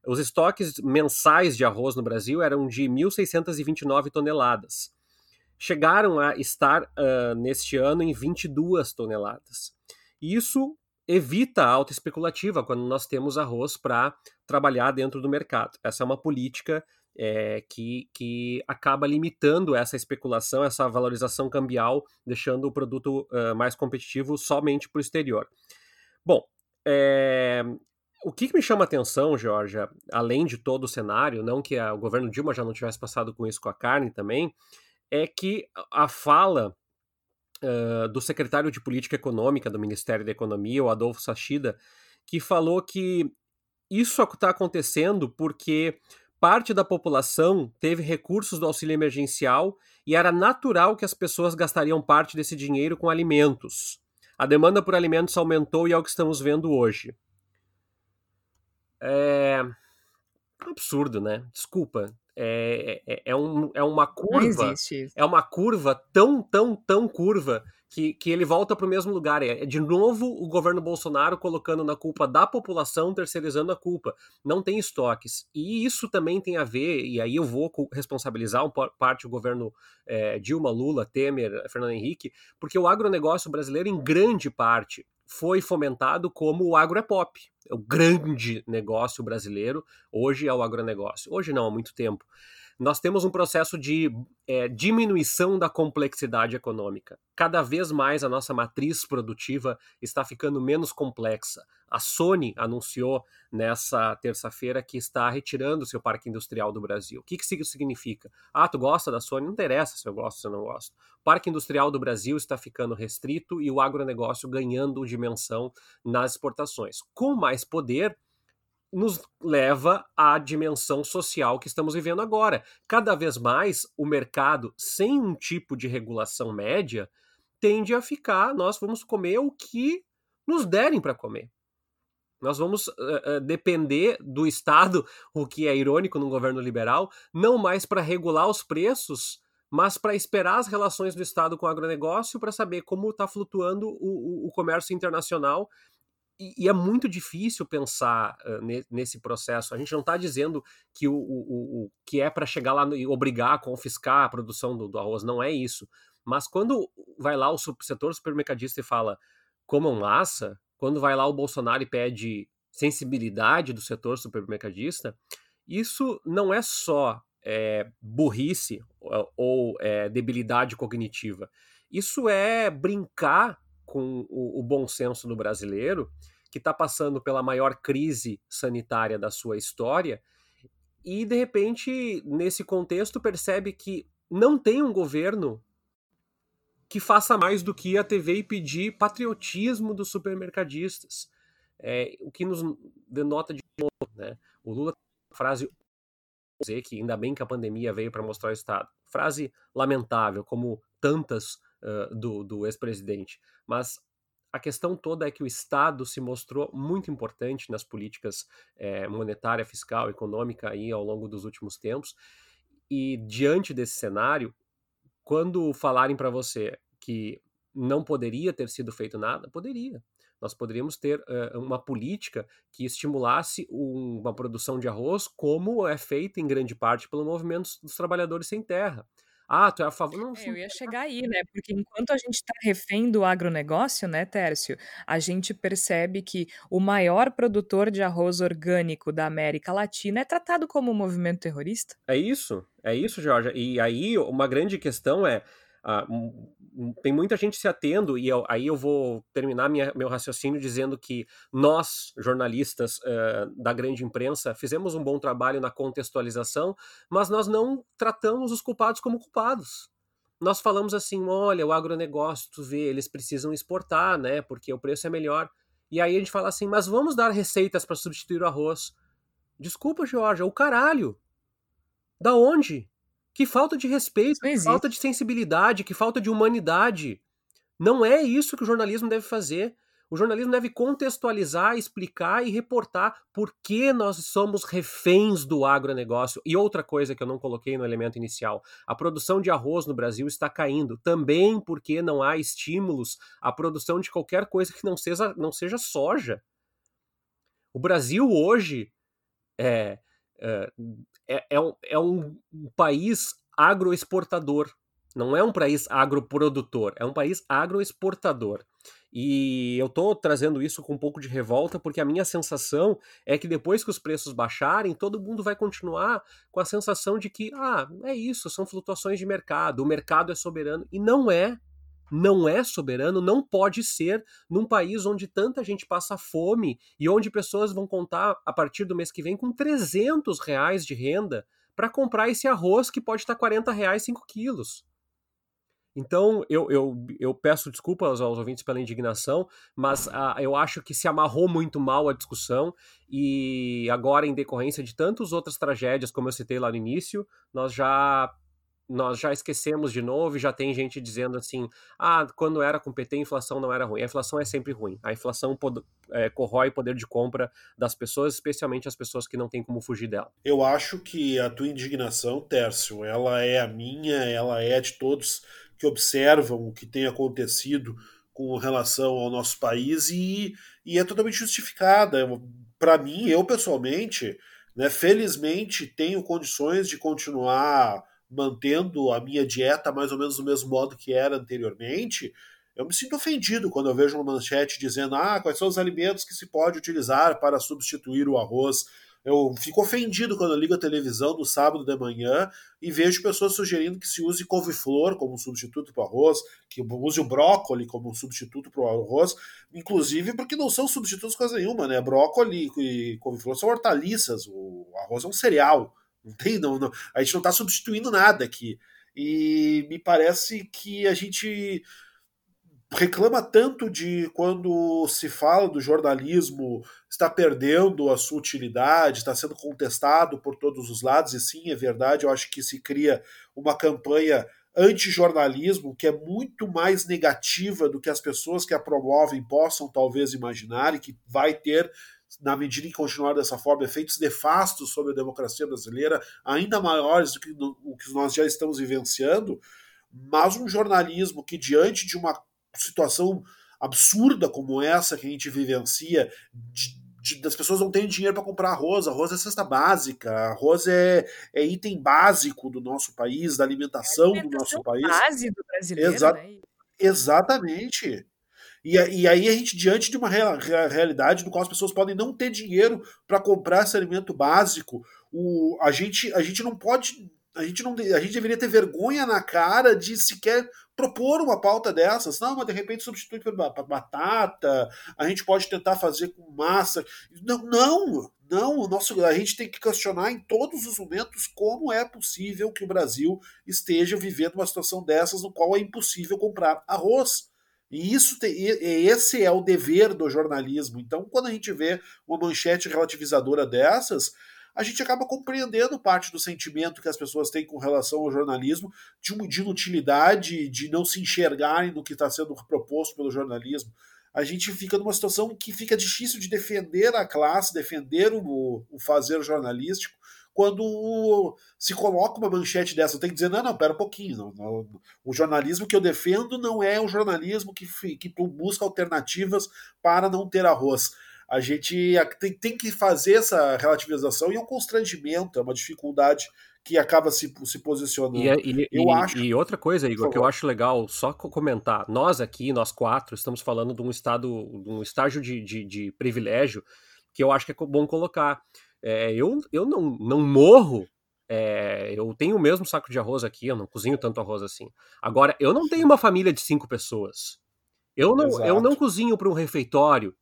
os estoques mensais de arroz no Brasil eram de 1.629 toneladas chegaram a estar uh, neste ano em 22 toneladas. Isso evita a alta especulativa quando nós temos arroz para trabalhar dentro do mercado. Essa é uma política é, que, que acaba limitando essa especulação, essa valorização cambial, deixando o produto uh, mais competitivo somente para o exterior. Bom, é, o que me chama a atenção, Georgia, além de todo o cenário, não que a, o governo Dilma já não tivesse passado com isso com a carne também, é que a fala uh, do secretário de Política Econômica do Ministério da Economia, o Adolfo Sachida, que falou que isso está acontecendo porque parte da população teve recursos do auxílio emergencial e era natural que as pessoas gastariam parte desse dinheiro com alimentos. A demanda por alimentos aumentou e é o que estamos vendo hoje. É absurdo, né? Desculpa é, é, é, um, é uma curva. É uma curva tão, tão, tão curva que, que ele volta para o mesmo lugar. É, é, de novo o governo Bolsonaro colocando na culpa da população, terceirizando a culpa. Não tem estoques. E isso também tem a ver, e aí eu vou responsabilizar um parte o governo é, Dilma, Lula, Temer, Fernando Henrique, porque o agronegócio brasileiro, em grande parte, foi fomentado como o agro é pop. É o grande negócio brasileiro hoje é o agronegócio. Hoje não, há muito tempo. Nós temos um processo de é, diminuição da complexidade econômica. Cada vez mais a nossa matriz produtiva está ficando menos complexa. A Sony anunciou nessa terça-feira que está retirando seu parque industrial do Brasil. O que, que isso significa? Ah, tu gosta da Sony? Não interessa se eu gosto ou se eu não gosto. O parque industrial do Brasil está ficando restrito e o agronegócio ganhando dimensão nas exportações. Com mais poder, nos leva à dimensão social que estamos vivendo agora. Cada vez mais o mercado, sem um tipo de regulação média, tende a ficar, nós vamos comer o que nos derem para comer. Nós vamos uh, uh, depender do Estado, o que é irônico num governo liberal, não mais para regular os preços, mas para esperar as relações do Estado com o agronegócio para saber como está flutuando o, o, o, comércio internacional. E, e, é muito difícil pensar uh, ne, nesse processo. A gente não está dizendo que o, o, que é para chegar lá e obrigar a confiscar a produção do, do arroz, não é isso. Mas quando vai lá o setor supermercadista e fala comam massa, quando vai lá o Bolsonaro e pede sensibilidade do setor supermercadista, isso não é só é, burrice ou é, debilidade cognitiva. Isso é brincar com o, o bom senso do brasileiro, que está passando pela maior crise sanitária da sua história, e de repente, nesse contexto, percebe que não tem um governo que faça mais do que a TV e pedir patriotismo dos supermercadistas. É, o que nos denota de novo, né? O Lula frase dizer que ainda bem que a pandemia veio para mostrar o Estado. Frase lamentável, como tantas uh, do, do ex-presidente. Mas a questão toda é que o Estado se mostrou muito importante nas políticas é, monetária, fiscal, econômica aí ao longo dos últimos tempos. E diante desse cenário, quando falarem para você que não poderia ter sido feito nada, poderia. Nós poderíamos ter uh, uma política que estimulasse um, uma produção de arroz, como é feita em grande parte pelo movimento dos trabalhadores sem terra. Ah, tu é a favor? Não, é, eu ia chegar aí, né? Porque enquanto a gente está refém do agronegócio, né, Tércio, a gente percebe que o maior produtor de arroz orgânico da América Latina é tratado como um movimento terrorista. É isso, é isso, Jorge. E aí uma grande questão é. Uh, tem muita gente se atendo, e eu, aí eu vou terminar minha, meu raciocínio dizendo que nós, jornalistas uh, da grande imprensa, fizemos um bom trabalho na contextualização, mas nós não tratamos os culpados como culpados. Nós falamos assim: olha, o agronegócio, tu vê, eles precisam exportar, né? Porque o preço é melhor. E aí a gente fala assim: mas vamos dar receitas para substituir o arroz. Desculpa, Georgia, o caralho. Da onde? Que falta de respeito, que falta de sensibilidade, que falta de humanidade. Não é isso que o jornalismo deve fazer. O jornalismo deve contextualizar, explicar e reportar por que nós somos reféns do agronegócio. E outra coisa que eu não coloquei no elemento inicial: a produção de arroz no Brasil está caindo, também porque não há estímulos à produção de qualquer coisa que não seja, não seja soja. O Brasil hoje é, é, é, é, um, é um país agroexportador. Não é um país agroprodutor, é um país agroexportador. E eu estou trazendo isso com um pouco de revolta, porque a minha sensação é que depois que os preços baixarem, todo mundo vai continuar com a sensação de que, ah, é isso, são flutuações de mercado, o mercado é soberano. E não é não é soberano, não pode ser num país onde tanta gente passa fome e onde pessoas vão contar a partir do mês que vem com 300 reais de renda para comprar esse arroz que pode estar 40 reais 5 quilos. Então, eu, eu, eu peço desculpas aos ouvintes pela indignação, mas uh, eu acho que se amarrou muito mal a discussão e agora, em decorrência de tantas outras tragédias, como eu citei lá no início, nós já nós já esquecemos de novo e já tem gente dizendo assim: ah, quando era com PT, a inflação não era ruim. A inflação é sempre ruim. A inflação é, corrói o poder de compra das pessoas, especialmente as pessoas que não têm como fugir dela. Eu acho que a tua indignação, Tércio, ela é a minha, ela é de todos que observam o que tem acontecido com relação ao nosso país e, e é totalmente justificada. Para mim, eu pessoalmente, né, felizmente, tenho condições de continuar mantendo a minha dieta mais ou menos do mesmo modo que era anteriormente, eu me sinto ofendido quando eu vejo uma manchete dizendo ah, quais são os alimentos que se pode utilizar para substituir o arroz. Eu fico ofendido quando eu ligo a televisão no sábado de manhã e vejo pessoas sugerindo que se use couve-flor como substituto para o arroz, que use o brócolis como substituto para o arroz, inclusive porque não são substitutos coisa nenhuma, né? Brócolis e couve-flor são hortaliças, o arroz é um cereal. Não tem, não, não, a gente não está substituindo nada aqui. E me parece que a gente reclama tanto de quando se fala do jornalismo está perdendo a sua utilidade, está sendo contestado por todos os lados, e sim, é verdade, eu acho que se cria uma campanha anti-jornalismo que é muito mais negativa do que as pessoas que a promovem possam talvez imaginar e que vai ter na medida em continuar dessa forma, efeitos nefastos sobre a democracia brasileira, ainda maiores do que o que nós já estamos vivenciando, mas um jornalismo que, diante de uma situação absurda como essa que a gente vivencia, de, de, das pessoas não terem dinheiro para comprar arroz, arroz é cesta básica, arroz é, é item básico do nosso país, da alimentação, alimentação do nosso país. base do brasileiro, Exa né? Exatamente. E, e, aí a gente, diante de uma real, realidade no qual as pessoas podem não ter dinheiro para comprar esse alimento básico, o, a, gente, a gente não pode. A gente, não, a gente deveria ter vergonha na cara de sequer propor uma pauta dessas. Não, mas de repente substitui por batata, a gente pode tentar fazer com massa. Não, não, não. Nosso, a gente tem que questionar em todos os momentos como é possível que o Brasil esteja vivendo uma situação dessas no qual é impossível comprar arroz. E isso tem, esse é o dever do jornalismo. Então, quando a gente vê uma manchete relativizadora dessas, a gente acaba compreendendo parte do sentimento que as pessoas têm com relação ao jornalismo, de, uma, de inutilidade, de não se enxergarem no que está sendo proposto pelo jornalismo. A gente fica numa situação que fica difícil de defender a classe, defender o, o fazer jornalístico, quando se coloca uma manchete dessa, tem que dizer, não, não, pera um pouquinho, não, não, o jornalismo que eu defendo não é o jornalismo que, que busca alternativas para não ter arroz. A gente tem, tem que fazer essa relativização e é um constrangimento, é uma dificuldade que acaba se, se posicionando. E, é, e, eu e, acho... e outra coisa, Igor, que eu acho legal só comentar, nós aqui, nós quatro, estamos falando de um estado, de um estágio de, de, de privilégio que eu acho que é bom colocar. É, eu eu não, não morro. É, eu tenho o mesmo saco de arroz aqui, eu não cozinho tanto arroz assim. Agora, eu não tenho uma família de cinco pessoas. Eu não, eu não cozinho para um refeitório.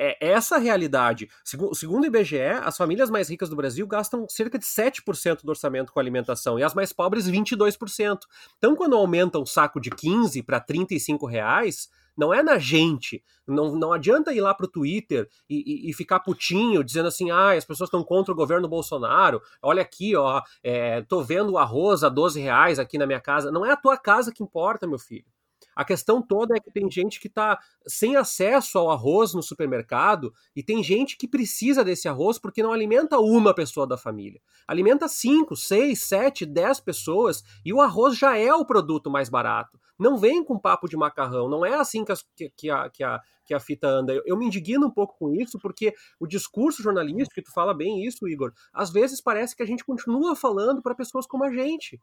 É essa a realidade. Segundo, segundo o IBGE, as famílias mais ricas do Brasil gastam cerca de 7% do orçamento com alimentação e as mais pobres 22%. Então, quando aumentam um saco de 15 para 35 reais, não é na gente. Não, não adianta ir lá pro Twitter e, e, e ficar putinho, dizendo assim, ah, as pessoas estão contra o governo Bolsonaro, olha aqui, ó, é, tô vendo o arroz a 12 reais aqui na minha casa. Não é a tua casa que importa, meu filho. A questão toda é que tem gente que está sem acesso ao arroz no supermercado e tem gente que precisa desse arroz porque não alimenta uma pessoa da família. Alimenta cinco, seis, sete, dez pessoas e o arroz já é o produto mais barato. Não vem com papo de macarrão, não é assim que, as, que, que, a, que, a, que a fita anda. Eu, eu, me indigno um pouco com isso, porque o discurso jornalístico, que tu fala bem isso, Igor, às vezes parece que a gente continua falando para pessoas como a gente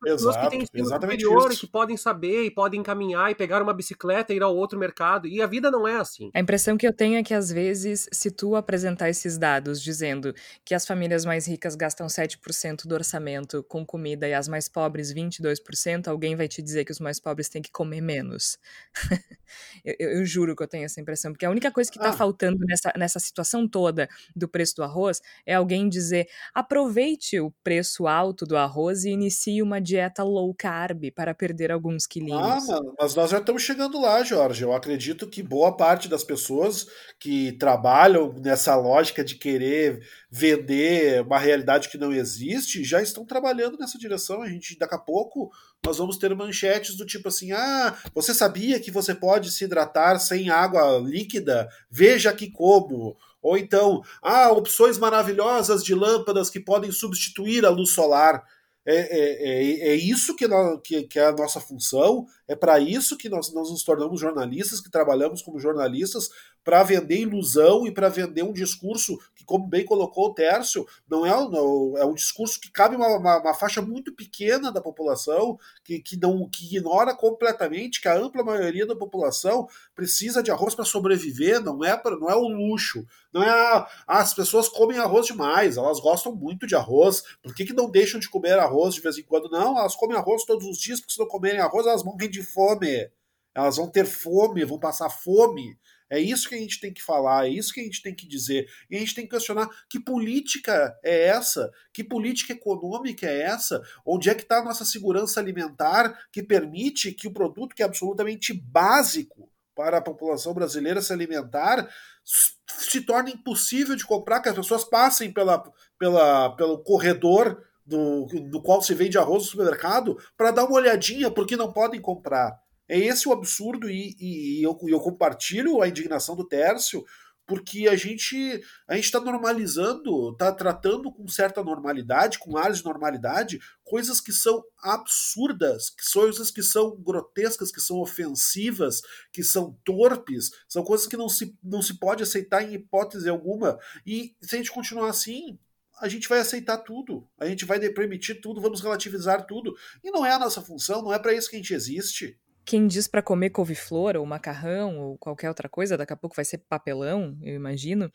pessoas Exato, que têm ensino superior e que podem saber e podem encaminhar e pegar uma bicicleta e ir ao outro mercado. E a vida não é assim. A impressão que eu tenho é que, às vezes, se tu apresentar esses dados dizendo que as famílias mais ricas gastam 7% do orçamento com comida e as mais pobres 22%, alguém vai te dizer que os mais pobres têm que comer menos. eu, eu, eu, juro que eu tenho essa impressão, porque a única coisa que está ah. faltando nessa, nessa situação toda do preço do arroz é alguém dizer aproveite o preço alto do arroz e inicie uma dieta dieta low carb para perder alguns quilinhos. Ah, mas nós já estamos chegando lá, Jorge. Eu acredito que boa parte das pessoas que trabalham nessa lógica de querer vender uma realidade que não existe já estão trabalhando nessa direção. A gente, daqui a pouco, nós vamos ter manchetes do tipo assim: ah, você sabia que você pode se hidratar sem água líquida? Veja aqui como. Ou então, ah, opções maravilhosas de lâmpadas que podem substituir a luz solar. É, é, é, é isso que, nós, que, que, é a nossa função, é para isso que nós, nós nos tornamos jornalistas, que trabalhamos como jornalistas, para vender ilusão e para vender um discurso que, como bem colocou o Tércio, não é, não, é um discurso que cabe uma, uma, uma, faixa muito pequena da população, que, que, não, que ignora completamente que a ampla maioria da população precisa de arroz para sobreviver, não é, pra, não é o luxo, não é a, as pessoas comem arroz demais, elas gostam muito de arroz, por que, que não deixam de comer arroz de vez em quando? Não, elas comem arroz todos os dias, porque se não comerem arroz, elas morrem de fome. Elas vão ter fome, vão passar fome. É isso que a gente tem que falar, é isso que a gente tem que dizer. E a gente tem que questionar que política é essa? Que política econômica é essa? Onde é que está a nossa segurança alimentar que permite que o produto que é absolutamente básico para a população brasileira se alimentar se torne impossível de comprar, que as pessoas passem pela, pela, pelo corredor do, do qual se vende arroz no supermercado para dar uma olhadinha porque não podem comprar. É esse o absurdo e, e, e eu, eu, compartilho a indignação do Tércio porque a gente a gente está normalizando, está tratando com certa normalidade, com áreas de normalidade, coisas que são absurdas, que coisas que são grotescas, que são ofensivas, que são torpes, são coisas que não se, não se pode aceitar em hipótese alguma. E se a gente continuar assim, a gente vai aceitar tudo, a gente vai permitir tudo, vamos relativizar tudo. E não é a nossa função, não é para isso que a gente existe. Quem diz para comer couve-flor ou macarrão ou qualquer outra coisa, daqui a pouco vai ser papelão, eu imagino,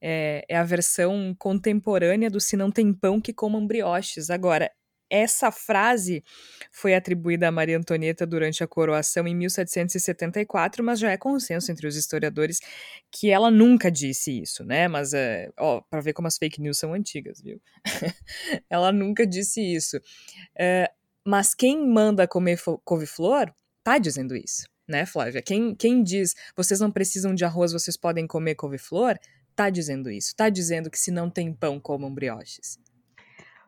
é, é a versão contemporânea do se não tem pão que comam brioches. Agora, essa frase foi atribuída a Maria Antonieta durante a coroação em 1774, mas já é consenso entre os historiadores que ela nunca disse isso, né? Mas, é, ó, para ver como as fake news são antigas, viu? ela nunca disse isso. É, mas quem manda comer couve-flor tá dizendo isso, né, Flávia? Quem, quem diz vocês não precisam de arroz, vocês podem comer couve-flor, tá dizendo isso. Tá dizendo que se não tem pão, comam brioches.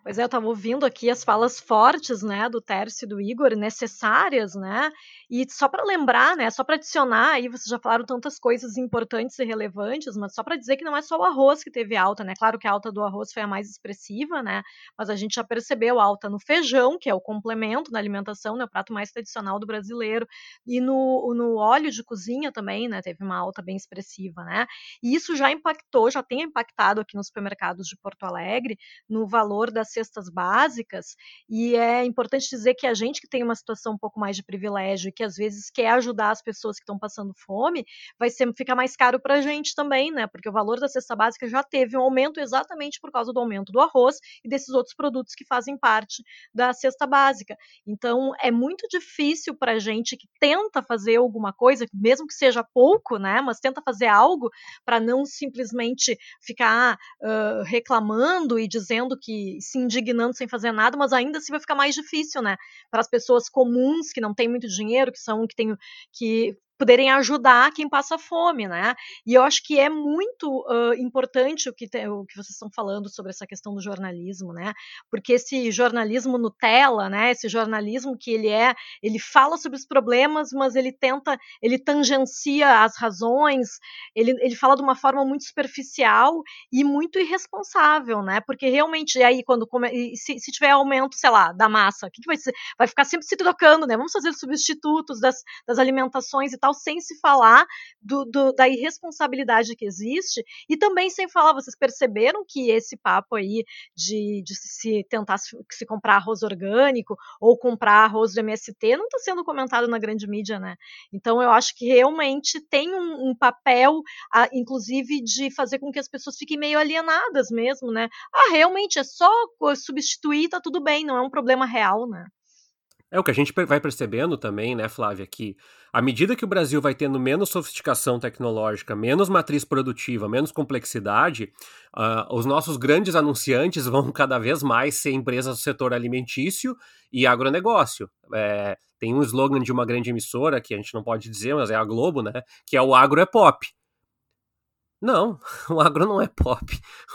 Pois é, eu estava ouvindo aqui as falas fortes, né, do Tércio e do Igor, necessárias, né, e só para lembrar, né, só para adicionar, aí vocês já falaram tantas coisas importantes e relevantes, mas só para dizer que não é só o arroz que teve alta, né, claro que a alta do arroz foi a mais expressiva, né, mas a gente já percebeu alta no feijão, que é o complemento da alimentação, né, o prato mais tradicional do brasileiro, e no, no óleo de cozinha também, né, teve uma alta bem expressiva, né, e isso já impactou, já tem impactado aqui nos supermercados de Porto Alegre, no valor das cestas básicas, e é importante dizer que a gente que tem uma situação um pouco mais de privilégio e que às vezes quer ajudar as pessoas que estão passando fome, vai ser, ficar mais caro para a gente também, né? Porque o valor da cesta básica já teve um aumento exatamente por causa do aumento do arroz e desses outros produtos que fazem parte da cesta básica. Então, é muito difícil para a gente que tenta fazer alguma coisa, mesmo que seja pouco, né? Mas tenta fazer algo para não simplesmente ficar uh, reclamando e dizendo que se indignando sem fazer nada, mas ainda assim vai ficar mais difícil, né? Para as pessoas comuns que não têm muito dinheiro, que são que têm que poderem ajudar quem passa fome, né? E eu acho que é muito uh, importante o que, te, o que vocês estão falando sobre essa questão do jornalismo, né? Porque esse jornalismo Nutella, né? Esse jornalismo que ele é, ele fala sobre os problemas, mas ele tenta, ele tangencia as razões, ele, ele fala de uma forma muito superficial e muito irresponsável, né? Porque realmente aí quando se, se tiver aumento, sei lá, da massa, o que, que vai ser? Vai ficar sempre se trocando, né? Vamos fazer substitutos das, das alimentações e tal tal, sem se falar do, do, da irresponsabilidade que existe e também sem falar, vocês perceberam que esse papo aí de, de se tentar se, se comprar arroz orgânico ou comprar arroz do MST não está sendo comentado na grande mídia, né? Então eu acho que realmente tem um, um papel, a, inclusive, de fazer com que as pessoas fiquem meio alienadas mesmo, né? Ah, realmente é só substituir, tá tudo bem, não é um problema real, né? É o que a gente vai percebendo também, né, Flávia, que à medida que o Brasil vai tendo menos sofisticação tecnológica, menos matriz produtiva, menos complexidade, uh, os nossos grandes anunciantes vão cada vez mais ser empresas do setor alimentício e agronegócio. É, tem um slogan de uma grande emissora que a gente não pode dizer, mas é a Globo, né? Que é o agro é pop. Não, o agro não é pop.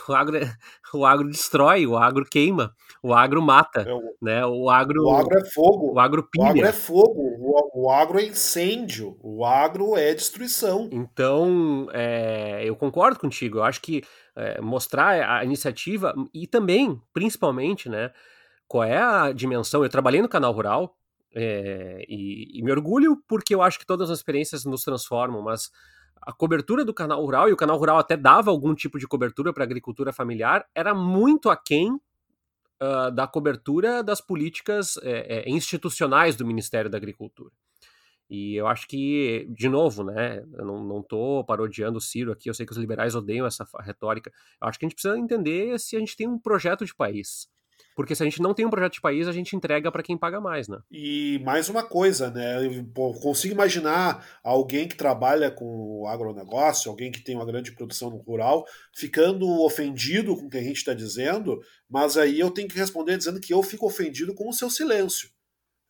O agro, é, o agro destrói, o agro queima, o agro mata, é o, né? O agro, o agro é fogo. O agro pilha. O agro é fogo, o, o agro é incêndio, o agro é destruição. Então, é, eu concordo contigo. Eu acho que é, mostrar a iniciativa e também, principalmente, né? Qual é a dimensão? Eu trabalhei no canal rural é, e, e me orgulho porque eu acho que todas as experiências nos transformam, mas a cobertura do canal rural, e o canal rural até dava algum tipo de cobertura para a agricultura familiar, era muito aquém uh, da cobertura das políticas é, é, institucionais do Ministério da Agricultura. E eu acho que, de novo, né, eu não, tô parodiando o Ciro aqui, eu sei que os liberais odeiam essa retórica. Eu acho que a gente precisa entender se a gente tem um projeto de país. Porque se a gente não tem um projeto de país, a gente entrega para quem paga mais, né? E mais uma coisa, né? Eu consigo imaginar alguém que trabalha com o agronegócio, alguém que tem uma grande produção rural, ficando ofendido com o que a gente está dizendo, mas aí eu tenho que responder dizendo que eu fico ofendido com o seu silêncio.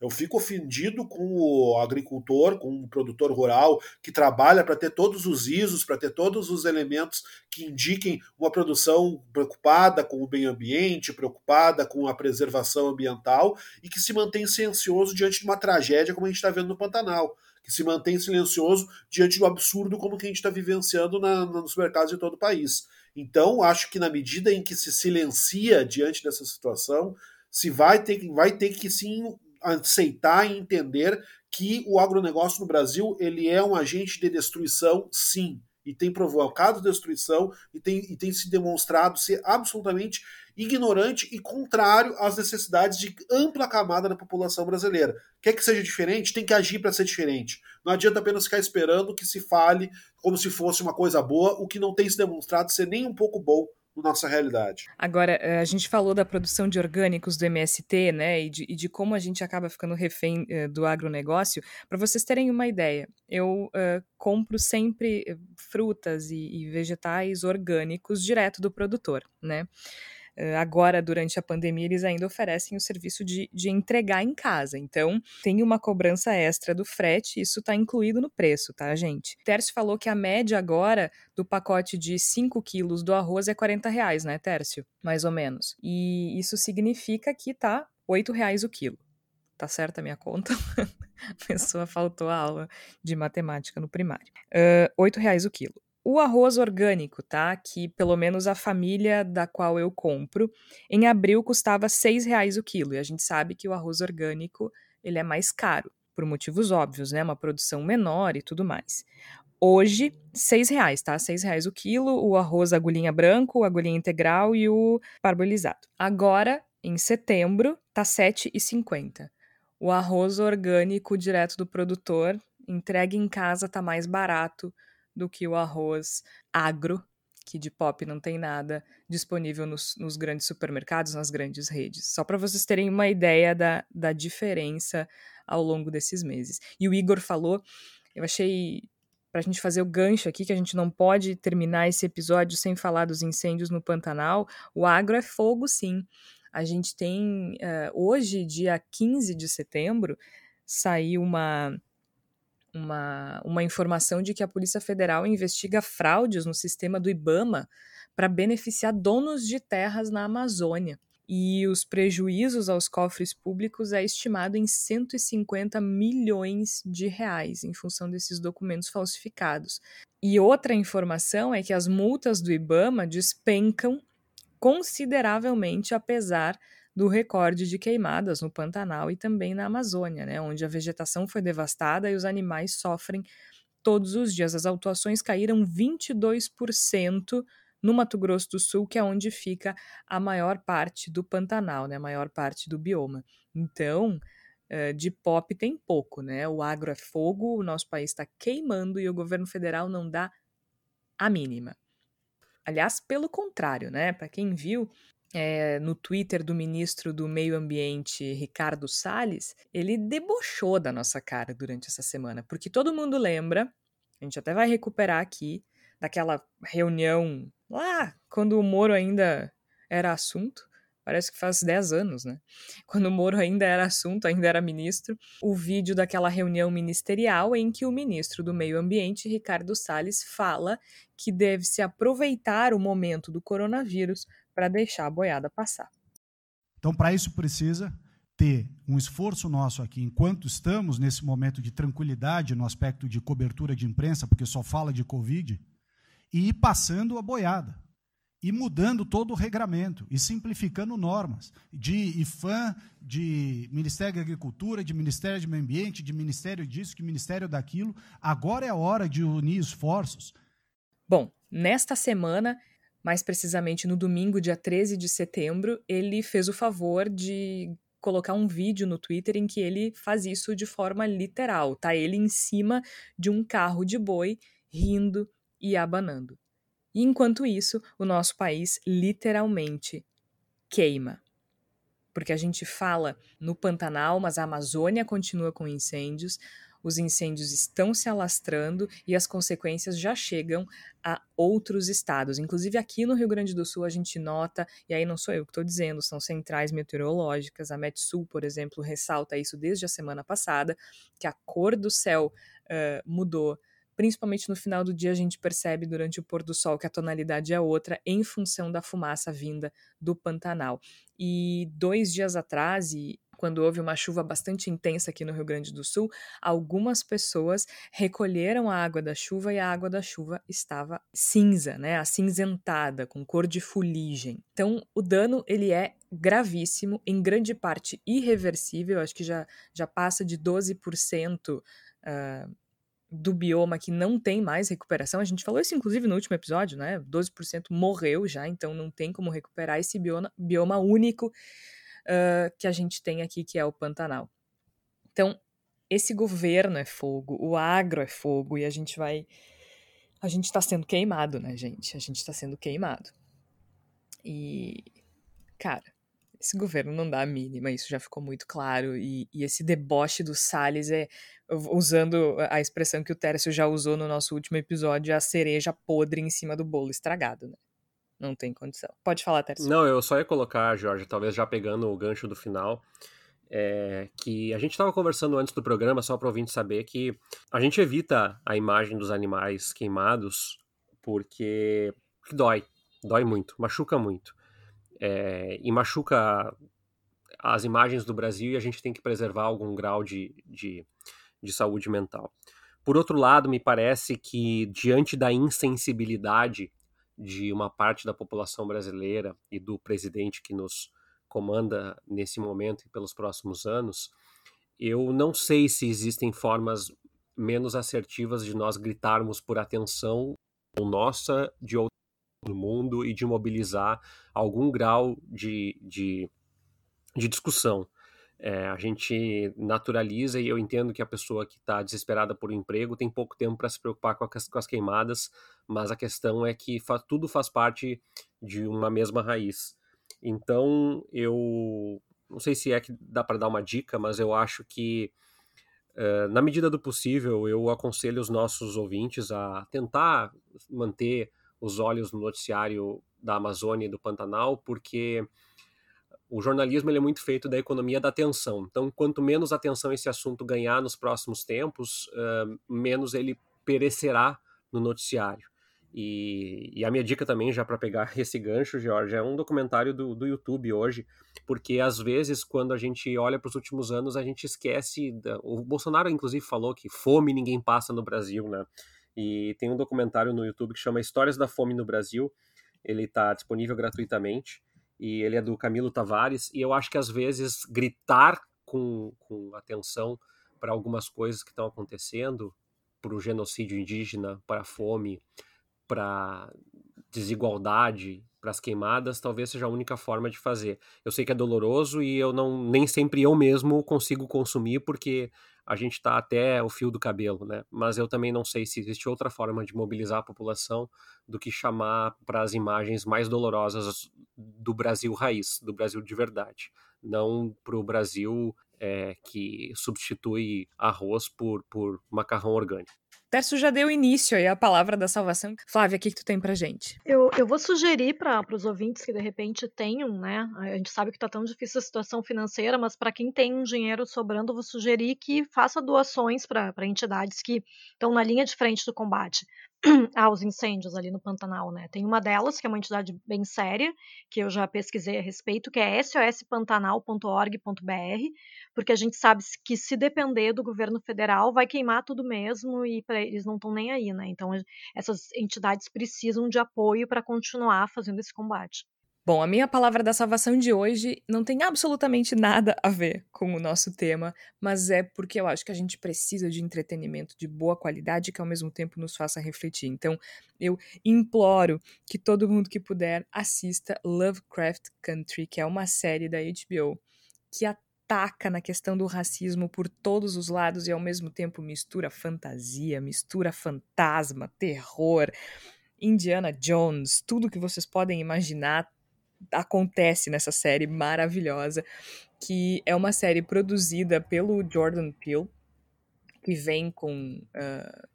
Eu fico ofendido com o agricultor, com o produtor rural que trabalha para ter todos os ISOs, para ter todos os elementos que indiquem uma produção preocupada com o meio ambiente, preocupada com a preservação ambiental e que se mantém silencioso diante de uma tragédia como a gente está vendo no Pantanal. que se mantém silencioso diante do absurdo como que a gente está vivenciando na, nos mercados de todo o país. Então, acho que na medida em que se silencia diante dessa situação, se vai ter, vai ter que sim aceitar e entender que o agronegócio no Brasil ele é um agente de destruição, sim, e tem provocado destruição e tem, e tem se demonstrado ser absolutamente ignorante e contrário às necessidades de ampla camada da população brasileira. Quer que seja diferente, tem que agir para ser diferente. Não adianta apenas ficar esperando que se fale como se fosse uma coisa boa, o que não tem se demonstrado ser nem um pouco bom na nossa realidade. Agora, eh, a gente falou da produção de orgânicos do MST, né, e de, e de como a gente acaba ficando refém uh, do agronegócio. Para vocês terem uma ideia, eu uh, compro sempre frutas e, e vegetais orgânicos direto do produtor, né? Agora, durante a pandemia, eles ainda oferecem o serviço de, de entregar em casa. Então, tem uma cobrança extra do frete, isso está incluído no preço, tá, gente? Tércio falou que a média agora do pacote de 5 quilos do arroz é 40 reais, né, Tércio? Mais ou menos. E isso significa que tá 8 reais o quilo. Tá certa a minha conta? a pessoa faltou a aula de matemática no primário. Uh, 8 reais o quilo. O arroz orgânico, tá? Que pelo menos a família da qual eu compro, em abril custava seis reais o quilo. E a gente sabe que o arroz orgânico ele é mais caro, por motivos óbvios, né? Uma produção menor e tudo mais. Hoje, seis reais, tá? Seis reais o quilo, o arroz agulhinha branco, agulhinha integral e o parbolizado. Agora, em setembro, tá sete e cinquenta. O arroz orgânico direto do produtor, entregue em casa, tá mais barato do que o arroz agro, que de pop não tem nada disponível nos, nos grandes supermercados, nas grandes redes. Só para vocês terem uma ideia da, da diferença ao longo desses meses. E o Igor falou, eu achei para a gente fazer o gancho aqui, que a gente não pode terminar esse episódio sem falar dos incêndios no Pantanal. O agro é fogo, sim. A gente tem, uh, hoje, dia 15 de setembro, saiu uma uma, uma informação de que a Polícia Federal investiga fraudes no sistema do IBAMA para beneficiar donos de terras na Amazônia. E os prejuízos aos cofres públicos é estimado em 150 milhões de reais em função desses documentos falsificados. E outra informação é que as multas do IBAMA despencam consideravelmente apesar do recorde de queimadas no Pantanal e também na Amazônia, né, onde a vegetação foi devastada e os animais sofrem todos os dias. As autuações caíram 22% no Mato Grosso do Sul, que é onde fica a maior parte do Pantanal, né, a maior parte do bioma. Então, eh, de pop tem pouco, né? O agro é fogo, o nosso país está queimando e o governo federal não dá a mínima. Aliás, pelo contrário, né? Para quem viu, é, no Twitter do ministro do Meio Ambiente, Ricardo Salles, ele debochou da nossa cara durante essa semana, porque todo mundo lembra, a gente até vai recuperar aqui, daquela reunião lá, quando o Moro ainda era assunto, parece que faz 10 anos, né? Quando o Moro ainda era assunto, ainda era ministro, o vídeo daquela reunião ministerial em que o ministro do Meio Ambiente, Ricardo Salles, fala que deve se aproveitar o momento do coronavírus para deixar a boiada passar. Então, para isso precisa ter um esforço nosso aqui, enquanto estamos nesse momento de tranquilidade no aspecto de cobertura de imprensa, porque só fala de Covid, e ir passando a boiada, e mudando todo o regramento, e simplificando normas, de IFAM, de Ministério da Agricultura, de Ministério do Meio Ambiente, de Ministério disso, de Ministério daquilo. Agora é a hora de unir esforços. Bom, nesta semana mais precisamente no domingo, dia 13 de setembro, ele fez o favor de colocar um vídeo no Twitter em que ele faz isso de forma literal, tá? Ele em cima de um carro de boi, rindo e abanando. E enquanto isso, o nosso país literalmente queima. Porque a gente fala no Pantanal, mas a Amazônia continua com incêndios, os incêndios estão se alastrando e as consequências já chegam a outros estados. Inclusive aqui no Rio Grande do Sul a gente nota, e aí não sou eu que estou dizendo, são centrais meteorológicas, a Metsul, por exemplo, ressalta isso desde a semana passada, que a cor do céu uh, mudou principalmente no final do dia a gente percebe durante o pôr do sol que a tonalidade é outra em função da fumaça vinda do Pantanal. E dois dias atrás, e quando houve uma chuva bastante intensa aqui no Rio Grande do Sul, algumas pessoas recolheram a água da chuva e a água da chuva estava cinza, né, acinzentada, com cor de fuligem. Então, o dano ele é gravíssimo, em grande parte irreversível, acho que já, já passa de 12% uh, do bioma que não tem mais recuperação. A gente falou isso inclusive no último episódio, né? 12% morreu já, então não tem como recuperar esse bioma, bioma único uh, que a gente tem aqui, que é o Pantanal. Então, esse governo é fogo, o agro é fogo, e a gente vai. A gente está sendo queimado, né, gente? A gente está sendo queimado. E. Cara, esse governo não dá a mínima, isso já ficou muito claro. E, e, esse deboche do Salles é, usando a expressão que o Tércio já usou no nosso último episódio, a cereja podre em cima do bolo estragado, né? Não tem condição. Pode falar, Tércio. Não, eu só ia colocar, Jorge, talvez já pegando o gancho do final, é, que a gente estava conversando antes do programa, só para ouvinte saber que a gente evita a imagem dos animais queimados porque dói, dói muito, machuca muito. É, e machuca as imagens do Brasil e a gente tem que preservar algum grau de, de, de saúde mental. Por outro lado, me parece que diante da insensibilidade de uma parte da população brasileira e do presidente que nos comanda nesse momento e pelos próximos anos, eu não sei se existem formas menos assertivas de nós gritarmos por atenção nossa, de outro mundo e de mobilizar algum grau de, de, de discussão. É, a gente naturaliza e eu entendo que a pessoa que está desesperada por um emprego tem pouco tempo para se preocupar com, com, as queimadas, mas a questão é que fa tudo faz parte de uma mesma raiz. Então, eu não sei se é que dá para dar uma dica, mas eu acho que, uh, na medida do possível, eu aconselho os nossos ouvintes a tentar manter os olhos no noticiário da Amazônia e do Pantanal, porque o jornalismo ele é muito feito da economia da atenção. Então, quanto menos atenção esse assunto ganhar nos próximos tempos, uh, menos ele perecerá no noticiário. E, e a minha dica também, já para pegar esse gancho, George, é um documentário do, do YouTube hoje, porque às vezes, quando a gente olha para os últimos anos, a gente esquece. Da, o Bolsonaro, inclusive, falou que fome ninguém passa no Brasil, né? E tem um documentário no YouTube que chama Histórias da Fome no Brasil. Ele está disponível gratuitamente e ele é do Camilo Tavares, e eu acho que às vezes gritar com, com atenção para algumas coisas que estão acontecendo, para o genocídio indígena, para a fome, para desigualdade, para as queimadas, talvez seja a única forma de fazer. Eu sei que é doloroso e eu não nem sempre eu mesmo consigo consumir porque a gente está até o fio do cabelo, né? Mas eu também não sei se existe outra forma de mobilizar a população do que chamar para as imagens mais dolorosas do Brasil raiz, do Brasil de verdade, não para o Brasil é, que substitui arroz por, por macarrão orgânico. Tércio já deu início aí à palavra da salvação. Flávia, o que, que tu tem pra gente? Eu, eu vou sugerir para os ouvintes que de repente tenham, né? A gente sabe que tá tão difícil a situação financeira, mas para quem tem um dinheiro sobrando, eu vou sugerir que faça doações para entidades que estão na linha de frente do combate aos incêndios ali no Pantanal, né? Tem uma delas, que é uma entidade bem séria, que eu já pesquisei a respeito, que é sospantanal.org.br, porque a gente sabe que se depender do governo federal, vai queimar tudo mesmo e eles não estão nem aí, né? Então essas entidades precisam de apoio para continuar fazendo esse combate. Bom, a minha palavra da salvação de hoje não tem absolutamente nada a ver com o nosso tema, mas é porque eu acho que a gente precisa de entretenimento de boa qualidade que ao mesmo tempo nos faça refletir. Então, eu imploro que todo mundo que puder assista Lovecraft Country, que é uma série da HBO que ataca na questão do racismo por todos os lados e ao mesmo tempo mistura fantasia, mistura fantasma, terror. Indiana Jones, tudo que vocês podem imaginar acontece nessa série maravilhosa, que é uma série produzida pelo Jordan Peele, que vem com uh,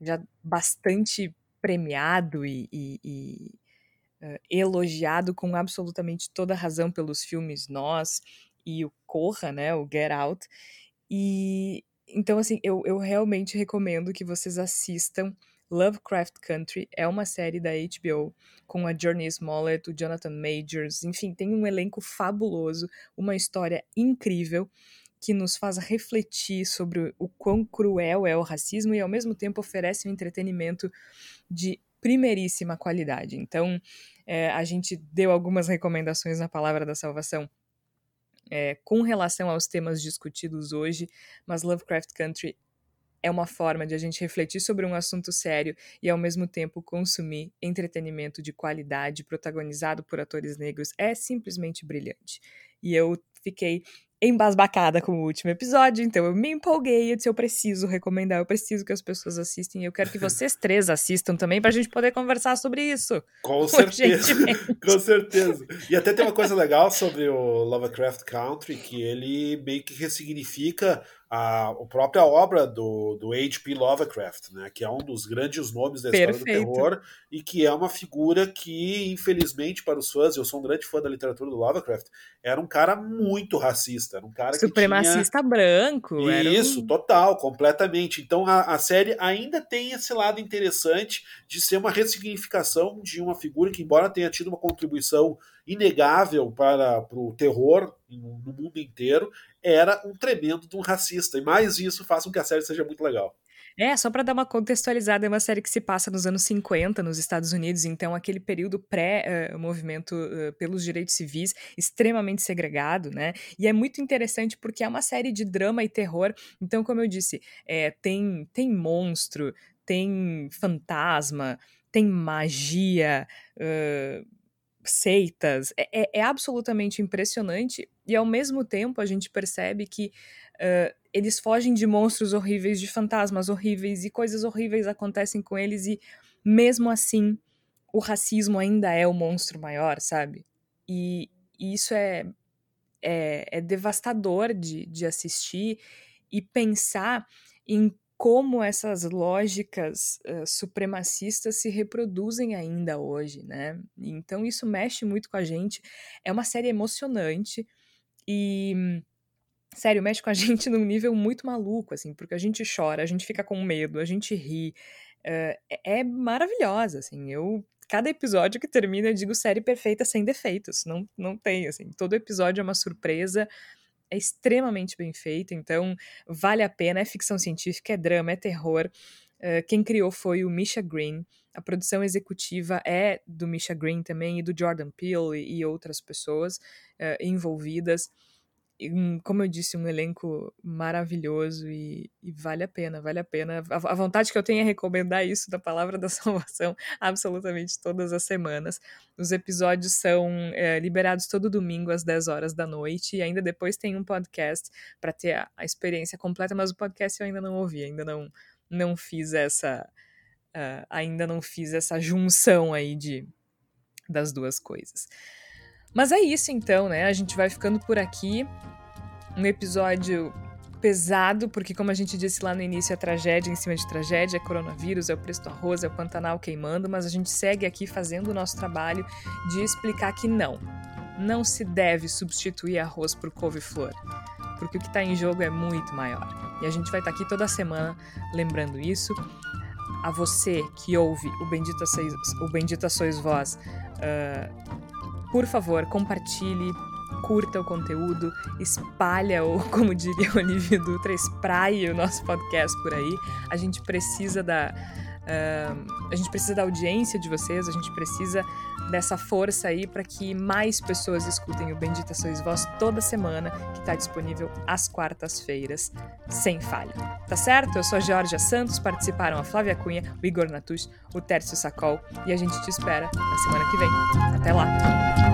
já bastante premiado e, e, e uh, elogiado com absolutamente toda razão pelos filmes Nós e o Corra, né, o Get Out. E então assim, eu, eu realmente recomendo que vocês assistam Lovecraft Country é uma série da HBO com a Journey Smollett, o Jonathan Majors, enfim, tem um elenco fabuloso, uma história incrível que nos faz refletir sobre o quão cruel é o racismo e ao mesmo tempo oferece um entretenimento de primeiríssima qualidade. Então, é, a gente deu algumas recomendações na Palavra da Salvação é, com relação aos temas discutidos hoje, mas Lovecraft Country é uma forma de a gente refletir sobre um assunto sério e ao mesmo tempo consumir entretenimento de qualidade protagonizado por atores negros é simplesmente brilhante. E eu fiquei embasbacada com o último episódio, então eu me empolguei, eu disse, eu preciso recomendar, eu preciso que as pessoas assistem, eu quero que vocês três assistam também pra gente poder conversar sobre isso. Com certeza, com certeza. E até tem uma coisa legal sobre o Lovecraft Country, que ele meio que ressignifica a, a própria obra do, do H.P. Lovecraft, né, que é um dos grandes nomes da Perfeito. história do terror e que é uma figura que, infelizmente, para os fãs, eu sou um grande fã da literatura do Lovecraft, era um cara muito racista, era um cara Supremacista tinha... branco. Isso, um... total, completamente. Então a, a série ainda tem esse lado interessante de ser uma ressignificação de uma figura que, embora tenha tido uma contribuição inegável para, para o terror no, mundo inteiro, era um tremendo de um racista. E mais isso faz com que a série seja muito legal. É, só para dar uma contextualizada, é uma série que se passa nos anos 50 nos Estados Unidos, então aquele período pré-movimento uh, uh, pelos direitos civis, extremamente segregado, né? E é muito interessante porque é uma série de drama e terror, então, como eu disse, é, tem, tem monstro, tem fantasma, tem magia. Uh, seitas, é, é, é, absolutamente impressionante e ao mesmo tempo a gente percebe que uh, eles fogem de monstros horríveis, de fantasmas horríveis e coisas horríveis acontecem com eles e mesmo assim o racismo ainda é o monstro maior, sabe? E, e isso é, é, é devastador de, de assistir e pensar em como essas lógicas uh, supremacistas se reproduzem ainda hoje, né? Então isso mexe muito com a gente. É uma série emocionante e sério, mexe com a gente num nível muito maluco, assim, porque a gente chora, a gente fica com medo, a gente ri. Uh, é maravilhosa, assim. Eu cada episódio que termina eu digo série perfeita sem defeitos. Não, não tem, assim. Todo episódio é uma surpresa é extremamente bem feita, então vale a pena. É ficção científica, é drama, é terror. Uh, quem criou foi o Misha Green. A produção executiva é do Misha Green também e do Jordan Peele e, e outras pessoas uh, envolvidas como eu disse, um elenco maravilhoso e, e, vale a pena, vale a pena. A, a, vontade que eu tenho é recomendar isso da Palavra da Salvação absolutamente todas as semanas. Os episódios são é, liberados todo domingo às 10 horas da noite e ainda depois tem um podcast para ter a, a, experiência completa, mas o podcast eu ainda não ouvi, ainda não, não fiz essa. Uh, ainda não fiz essa junção aí de das duas coisas. Mas é isso então, né? A gente vai ficando por aqui. Um episódio pesado, porque como a gente disse lá no início, é tragédia em cima de tragédia, é coronavírus, é o preço do arroz, é o Pantanal queimando, mas a gente segue aqui fazendo o nosso trabalho de explicar que não, não se deve substituir arroz por couve-flor, porque o que está em jogo é muito maior. E a gente vai estar tá aqui toda semana lembrando isso. A você que ouve o Bendita Sois, o Bendita Sois Vós, uh, por favor, compartilhe, curta o conteúdo, espalha, ou como diria Olivia Dutra, espraie o nosso podcast por aí. A gente precisa da. Uh, a gente precisa da audiência de vocês, a gente precisa dessa força aí para que mais pessoas escutem o Bendita Sois Vós toda semana, que está disponível às quartas-feiras, sem falha. Tá certo? Eu sou a Georgia Santos, participaram a Flávia Cunha, o Igor Natush, o Tércio Sacol e a gente te espera na semana que vem. Até lá!